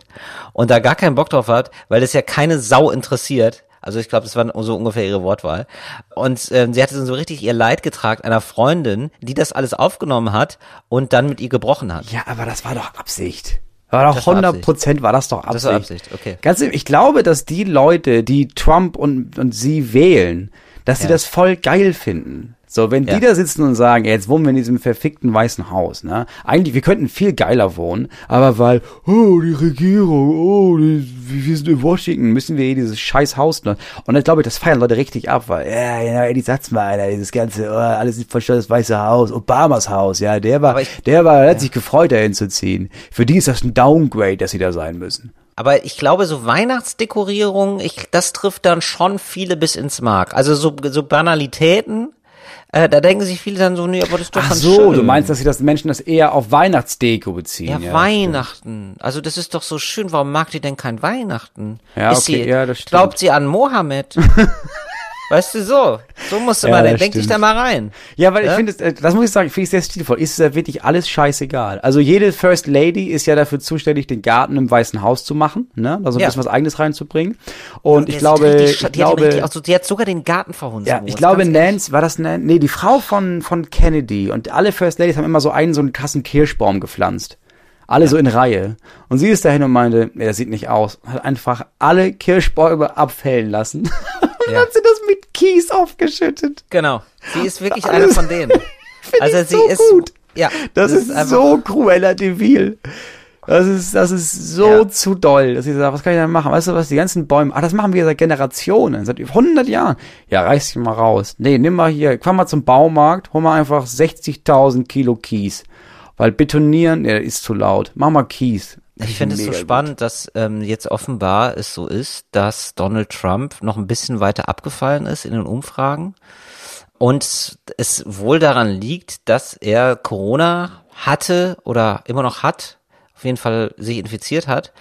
und da gar keinen Bock drauf hat, weil das ja keine Sau interessiert. Also ich glaube, das war so ungefähr ihre Wortwahl. Und ähm, sie hatte so richtig ihr Leid getragen einer Freundin, die das alles aufgenommen hat und dann mit ihr gebrochen hat. Ja, aber das war doch Absicht. War doch Das war 100 Prozent war das doch Absicht. Das war Absicht, okay. Ganz ehrlich, ich glaube, dass die Leute, die Trump und, und sie wählen, dass sie Ja. das voll geil finden. So, wenn Ja. die da sitzen und sagen, ey, jetzt wohnen wir in diesem verfickten weißen Haus, ne? Eigentlich, wir könnten viel geiler wohnen, aber weil, oh, die Regierung, oh, die, wir sind in Washington, müssen wir hier dieses scheiß Haus, ne? Und ich glaube, das feiern Leute richtig ab, weil, ja, ja, die sagt's mal, Alter, dieses ganze, oh, alles das weiße Haus, Obamas Haus, ja, der war, ich- der war, der hat sich gefreut, da hinzuziehen. Für die ist das ein Downgrade, dass sie da sein müssen. Aber ich glaube, so Weihnachtsdekorierung, ich, das trifft dann schon viele bis ins Mark. Also so, so Banalitäten, äh, da denken sich viele dann so, nee, aber das ist doch Ach ganz so, schön. du meinst, dass sie das Menschen das eher auf Weihnachtsdeko beziehen? ja, Weihnachten. Also das ist doch so schön. Warum mag die denn kein Weihnachten? Ja, ist okay, sie, ja, das stimmt. Glaubt sie an Mohammed? [LAUGHS] Weißt du, so. So musst du Ja, mal, denk dich da mal rein. Ja, weil ich Ja? finde, äh, das muss ich sagen, finde ich sehr stilvoll. Ist ja wirklich alles scheißegal. Also jede First Lady ist ja dafür zuständig, den Garten im Weißen Haus zu machen, ne? Also ein Ja. bisschen was Eigenes reinzubringen. Und ich glaube, richtig ich die, hat glaube, richtig, also, die hat sogar den Garten verhunzt. ja, ich glaube. Nance, war das Nance? Nee, die Frau von, von Kennedy und alle First Ladies haben immer so einen, so einen krassen Kirschbaum gepflanzt. Alle so in Reihe. Und sie ist dahin und meinte, nee, das sieht nicht aus. Hat einfach alle Kirschbäume abfällen lassen. [LAUGHS] und Ja. hat sie das mit Kies aufgeschüttet. Genau. Sie ist wirklich eine von denen. [LAUGHS] Also sie so ist gut. Ja, Das, ist, einfach- so Cruella de Vil. Das ist, das ist so Ja. zu doll, dass ich sage, was kann ich denn machen? Weißt du was, die ganzen Bäume, ach, das machen wir seit Generationen, seit 100 Jahren. Ja, reiß dich mal raus. Nee, nimm mal hier, komm mal zum Baumarkt, hol mal einfach 60.000 Kilo Kies. Weil betonieren, nee, ist zu laut. Mach mal Kies. Ich [LAUGHS] finde es so Mega gut. spannend, dass ähm, jetzt offenbar es so ist, dass Donald Trump noch ein bisschen weiter abgefallen ist in den Umfragen und es wohl daran liegt, dass er Corona hatte oder immer noch hat, auf jeden Fall sich infiziert hat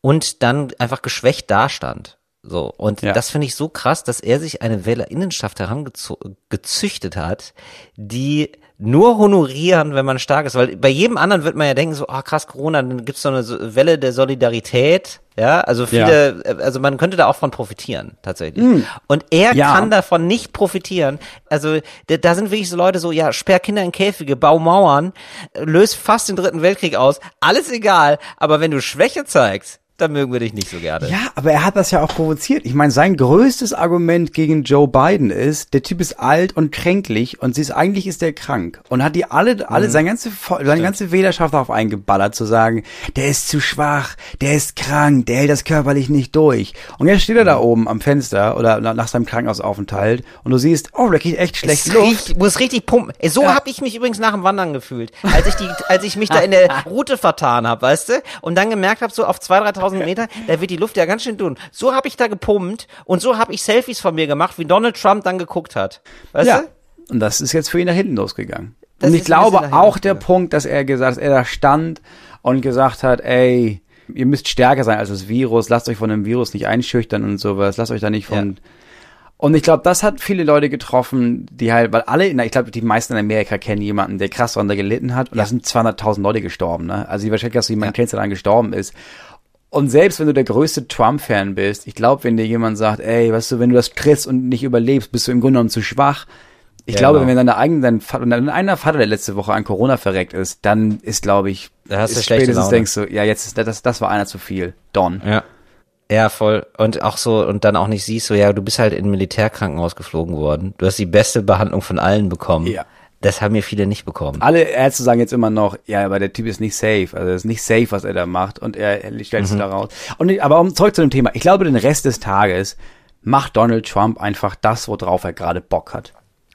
und dann einfach geschwächt dastand. So, und Ja. das finde ich so krass, dass er sich eine Wählerinnenschaft herangezüchtet hat, die nur honorieren, wenn man stark ist. Weil bei jedem anderen wird man ja denken, so, ah krass, Corona, dann gibt's so eine Welle der Solidarität. Ja, also viele, äh, also man könnte da auch von profitieren, tatsächlich. Und er. Ja. kann davon nicht profitieren. Also da, da sind wirklich so Leute so, ja, sperr Kinder in Käfige, bau Mauern, äh, löst fast den dritten Weltkrieg aus, alles egal. Aber wenn du Schwäche zeigst, dann mögen wir dich nicht so gerne. Ja, aber er hat das ja auch provoziert. Ich meine, sein größtes Argument gegen Joe Biden ist, der Typ ist alt und kränklich und sie ist eigentlich ist der krank und hat die alle alle Mhm. seine ganze seine ganze Wählerschaft darauf eingeballert zu sagen, der ist zu schwach, der ist krank, der hält das körperlich nicht durch. Und jetzt steht er Mhm. da oben am Fenster oder na- nach seinem Krankenhausaufenthalt und du siehst, oh, der kriegt echt schlecht Es Luft. riecht, muss richtig pumpen. So Ja. hab ich mich übrigens nach dem Wandern gefühlt, als ich die, als ich mich da in der [LAUGHS] Route vertan habe, weißt du, und dann gemerkt habe, so auf 2.000, 3.000 Meter, da wird die Luft ja ganz schön dünn. So hab ich da gepumpt und so hab ich Selfies von mir gemacht, wie Donald Trump dann geguckt hat, weißt Ja. du? Und das ist jetzt für ihn nach hinten losgegangen. Das und ich glaube auch der Punkt, dass er gesagt, dass er da stand und gesagt hat, ey, ihr müsst stärker sein als das Virus, lasst euch von dem Virus nicht einschüchtern und sowas, lasst euch da nicht von. Und ich glaube, das hat viele Leute getroffen, die halt, weil alle, ich glaube, die meisten in Amerika kennen jemanden, der krass darunter gelitten hat. Und da sind 200.000 Leute gestorben, ne? Also die wahrscheinlich, dass du jemanden kennst, der daran gestorben ist. Und selbst wenn du der größte Trump-Fan bist, ich glaube, wenn dir jemand sagt, ey, weißt du, wenn du das kriegst und nicht überlebst, bist du im Grunde genommen zu schwach. Ich Ja, glaube, genau. wenn deine eigene, dein Vater, wenn einer Vater, der letzte Woche an Corona verreckt ist, dann ist, glaube ich, Da hast du spätestens Laune. denkst du, ja, jetzt ist, das, das war einer zu viel. Don. Ja. Ja, voll. Und auch so, und dann auch nicht siehst, so, ja, du bist halt in ein Militärkrankenhaus geflogen worden. Du hast die beste Behandlung von allen bekommen. Ja. Das haben mir viele nicht bekommen. Alle Ärzte sagen jetzt immer noch, ja, aber der Typ ist nicht safe. Also es ist nicht safe, was er da macht. Und er, stellt Mhm. sich da raus. Und aber um zurück zu dem Thema. Ich glaube, den Rest des Tages macht Donald Trump einfach das, worauf er gerade Bock hat.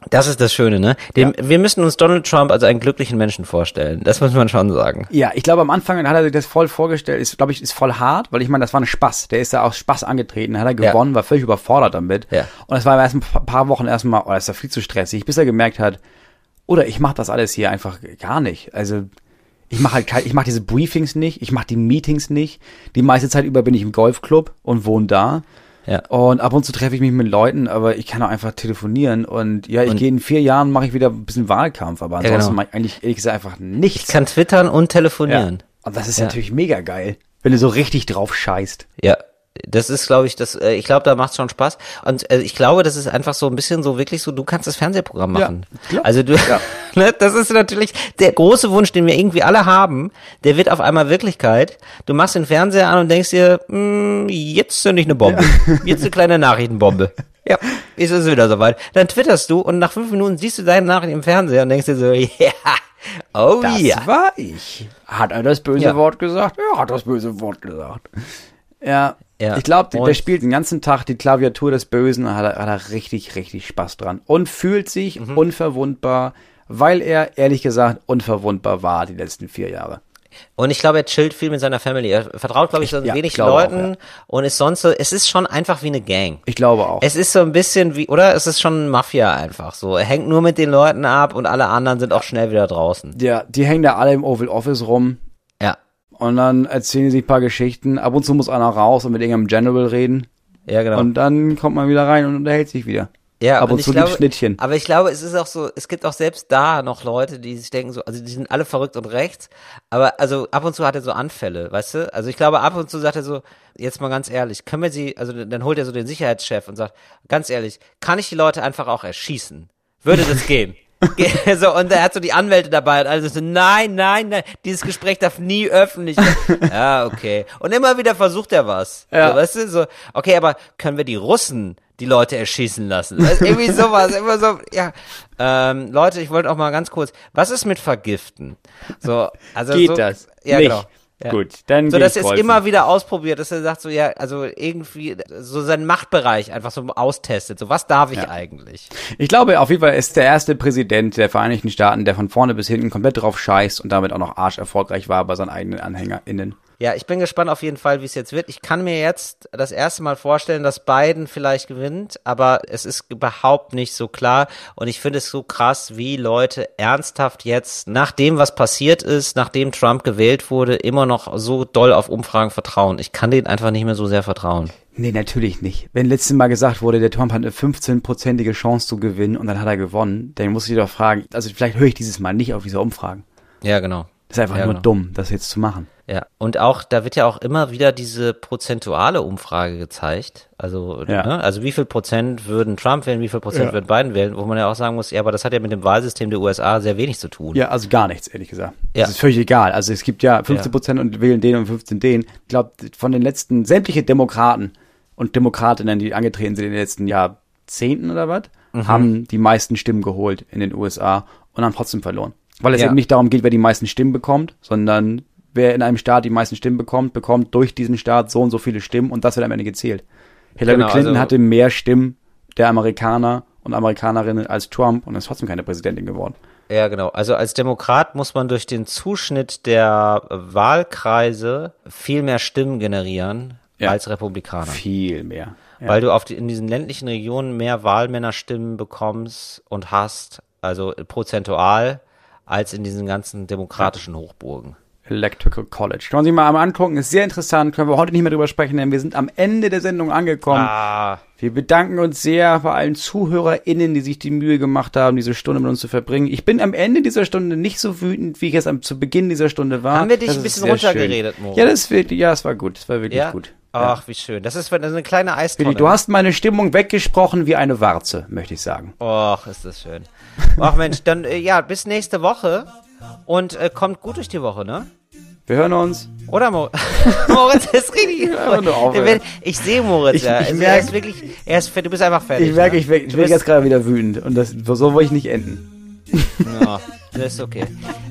Das ist das Schöne, ne? Dem, Wir müssen uns Donald Trump als einen glücklichen Menschen vorstellen. Das muss man schon sagen. Ja, ich glaube, am Anfang hat er sich das voll vorgestellt, ist, glaube ich, ist voll hart, weil ich meine, das war ein Spaß. Der ist da aus Spaß angetreten, hat er Ja. gewonnen, war völlig überfordert damit. Ja. Und es war erst ein paar Wochen erstmal, oh, das ist ja viel zu stressig, bis er gemerkt hat, oder ich mache das alles hier einfach gar nicht. Also ich mache halt ich mache diese Briefings nicht, ich mache die Meetings nicht. Die meiste Zeit über bin ich im Golfclub und wohne da. Ja. Und ab und zu treffe ich mich mit Leuten, aber ich kann auch einfach telefonieren und ja, ich Und- gehe in vier Jahren mache ich wieder ein bisschen Wahlkampf, aber Ja, ansonsten genau. mache ich eigentlich ehrlich gesagt einfach nichts. Ich kann twittern und telefonieren. Und das ist Ja. natürlich mega geil, wenn du so richtig drauf scheißt. Ja. Das ist, glaube ich, das, äh, ich glaube, da macht's schon Spaß. Und äh, ich glaube, das ist einfach so ein bisschen so wirklich so, du kannst das Fernsehprogramm Ja, machen. klar. Also du, [LAUGHS] ne, das ist natürlich der große Wunsch, den wir irgendwie alle haben, der wird auf einmal Wirklichkeit. Du machst den Fernseher an und denkst dir, hm, jetzt zünd ich eine Bombe. Jetzt eine kleine Nachrichtenbombe. [LAUGHS] Ja, ist es wieder soweit. Dann twitterst du und nach fünf Minuten siehst du deine Nachricht im Fernseher und denkst dir so, [LAUGHS] ja, oh Das ja. war ich. Hat er das böse Ja. Wort gesagt? Ja, hat das böse Wort gesagt. Ja. Ja. Ich glaube, der, Und- spielt den ganzen Tag die Klaviatur des Bösen, hat er, hat er richtig, richtig Spaß dran. Und fühlt sich Mhm. unverwundbar, weil er, ehrlich gesagt, unverwundbar war die letzten vier Jahre. Und ich glaube, er chillt viel mit seiner Family. Er vertraut, glaube ich, so ja, wenig glaube auch, Leuten und ist sonst so, es ist schon einfach wie eine Gang. Ich glaube auch. Es ist so ein bisschen wie, oder? Es ist schon Mafia einfach so. Er hängt nur mit den Leuten ab und alle anderen sind auch schnell wieder draußen. ja, die hängen da alle im Oval Office rum Ja. Und dann erzählen sie sich ein paar Geschichten. Ab und zu muss einer raus und mit irgendeinem General reden. Ja, genau. Und dann kommt man wieder rein und unterhält sich wieder. Ja, Ab und ich zu glaube, gibt's Schnittchen. Aber ich glaube, es ist auch so, es gibt auch selbst da noch Leute, die sich denken so, also die sind alle verrückt und rechts, aber also ab und zu hat er so Anfälle, weißt du? Also ich glaube, ab und zu sagt er so, jetzt mal ganz ehrlich, können wir sie, also dann holt er so den Sicherheitschef und sagt, ganz ehrlich, kann ich die Leute einfach auch erschießen? Würde das gehen? [LAUGHS] [LAUGHS] So, und er hat so die Anwälte dabei und alles so, nein, nein, nein, dieses Gespräch darf nie öffentlich werden. [LAUGHS] Ja, okay. Und immer wieder versucht er was. Ja. So, weißt du, so, okay, aber können wir die Russen die Leute erschießen lassen? Weißt, irgendwie sowas, immer so, ja. Ähm, Leute, ich wollte auch mal ganz kurz, was ist mit Vergiften? So, also Geht so, das? Ja, Nicht. genau. Ja. Gut, dann So, dass er es immer wieder ausprobiert, dass er sagt so, ja, also irgendwie so seinen Machtbereich einfach so austestet. So, was darf ich eigentlich? Ich glaube, auf jeden Fall ist der erste Präsident der Vereinigten Staaten, der von vorne bis hinten komplett drauf scheißt und damit auch noch arsch erfolgreich war bei seinen eigenen AnhängerInnen. Ja, ich bin gespannt auf jeden Fall, wie es jetzt wird. Ich kann mir jetzt das erste Mal vorstellen, dass Biden vielleicht gewinnt, aber es ist überhaupt nicht so klar. Und ich finde es so krass, wie Leute ernsthaft jetzt, nach dem, was passiert ist, nachdem Trump gewählt wurde, immer noch so doll auf Umfragen vertrauen. Ich kann denen einfach nicht mehr so sehr vertrauen. Nee, natürlich nicht. Wenn letztes Mal gesagt wurde, der Trump hat eine 15-prozentige Chance zu gewinnen und dann hat er gewonnen, dann muss ich doch fragen, also vielleicht höre ich dieses Mal nicht auf diese Umfragen. Ja, genau. Das ist einfach Ja, nur genau. dumm, das jetzt zu machen. Ja, und auch, da wird ja auch immer wieder diese prozentuale Umfrage gezeigt. Also, Ja. ne? also wie viel Prozent würden Trump wählen, wie viel Prozent Ja. würden Biden wählen, wo man ja auch sagen muss, ja, aber das hat ja mit dem Wahlsystem der USA sehr wenig zu tun. Ja, also gar nichts, ehrlich gesagt. Ja. Das ist völlig egal. Also es gibt ja 15 Prozent und wählen den und 15 den. Ich glaube, von den letzten, sämtliche Demokraten und Demokratinnen, die angetreten sind in den letzten Jahrzehnten oder was, Mhm. haben die meisten Stimmen geholt in den USA und haben trotzdem verloren. Weil es Ja. eben nicht darum geht, wer die meisten Stimmen bekommt, sondern wer in einem Staat die meisten Stimmen bekommt, bekommt durch diesen Staat so und so viele Stimmen und das wird am Ende gezählt. Hillary Genau, Clinton also- hatte mehr Stimmen der Amerikaner und Amerikanerinnen als Trump und ist trotzdem keine Präsidentin geworden. Ja, genau. Also als Demokrat muss man durch den Zuschnitt der Wahlkreise viel mehr Stimmen generieren Ja. als Republikaner. Viel mehr. Ja. Weil du auf die, in diesen ländlichen Regionen mehr Wahlmännerstimmen bekommst und hast, also prozentual, als in diesen ganzen demokratischen Hochburgen. Electrical College. Kann man sich mal einmal angucken, ist sehr interessant, können wir heute nicht mehr drüber sprechen, denn wir sind am Ende der Sendung angekommen. Ah, Wir bedanken uns sehr bei allen ZuhörerInnen, die sich die Mühe gemacht haben, diese Stunde mit uns zu verbringen. Ich bin am Ende dieser Stunde nicht so wütend, wie ich es am, zu Beginn dieser Stunde war. Haben wir dich Das ein bisschen runtergeredet. Moritz? Ja, das ist wirklich, ja, es war gut, es war wirklich ja? gut. Ja. Ach, wie schön. Das ist, das ist eine kleine Eistonne. Du hast meine Stimmung weggesprochen wie eine Warze, möchte ich sagen. Och, ist das schön. Ach Mensch, dann äh, ja, bis nächste Woche und äh, kommt gut durch die Woche, ne? Wir hören uns. Oder Mo [LAUGHS] Moritz ist richtig. Auf, ich sehe Moritz, Ich- ja. ich Also, merk- er ist wirklich, er ist, du bist einfach fertig. Ich merke, ne? ich, werd- ich Du bin jetzt gerade wieder wütend und das, so wollte ich nicht enden. Ja, das ist okay.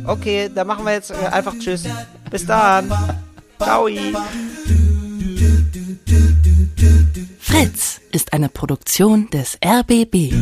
Okay, dann machen wir jetzt äh, einfach Tschüss. Bis dann. Ciao. Fritz ist eine Produktion des RBB.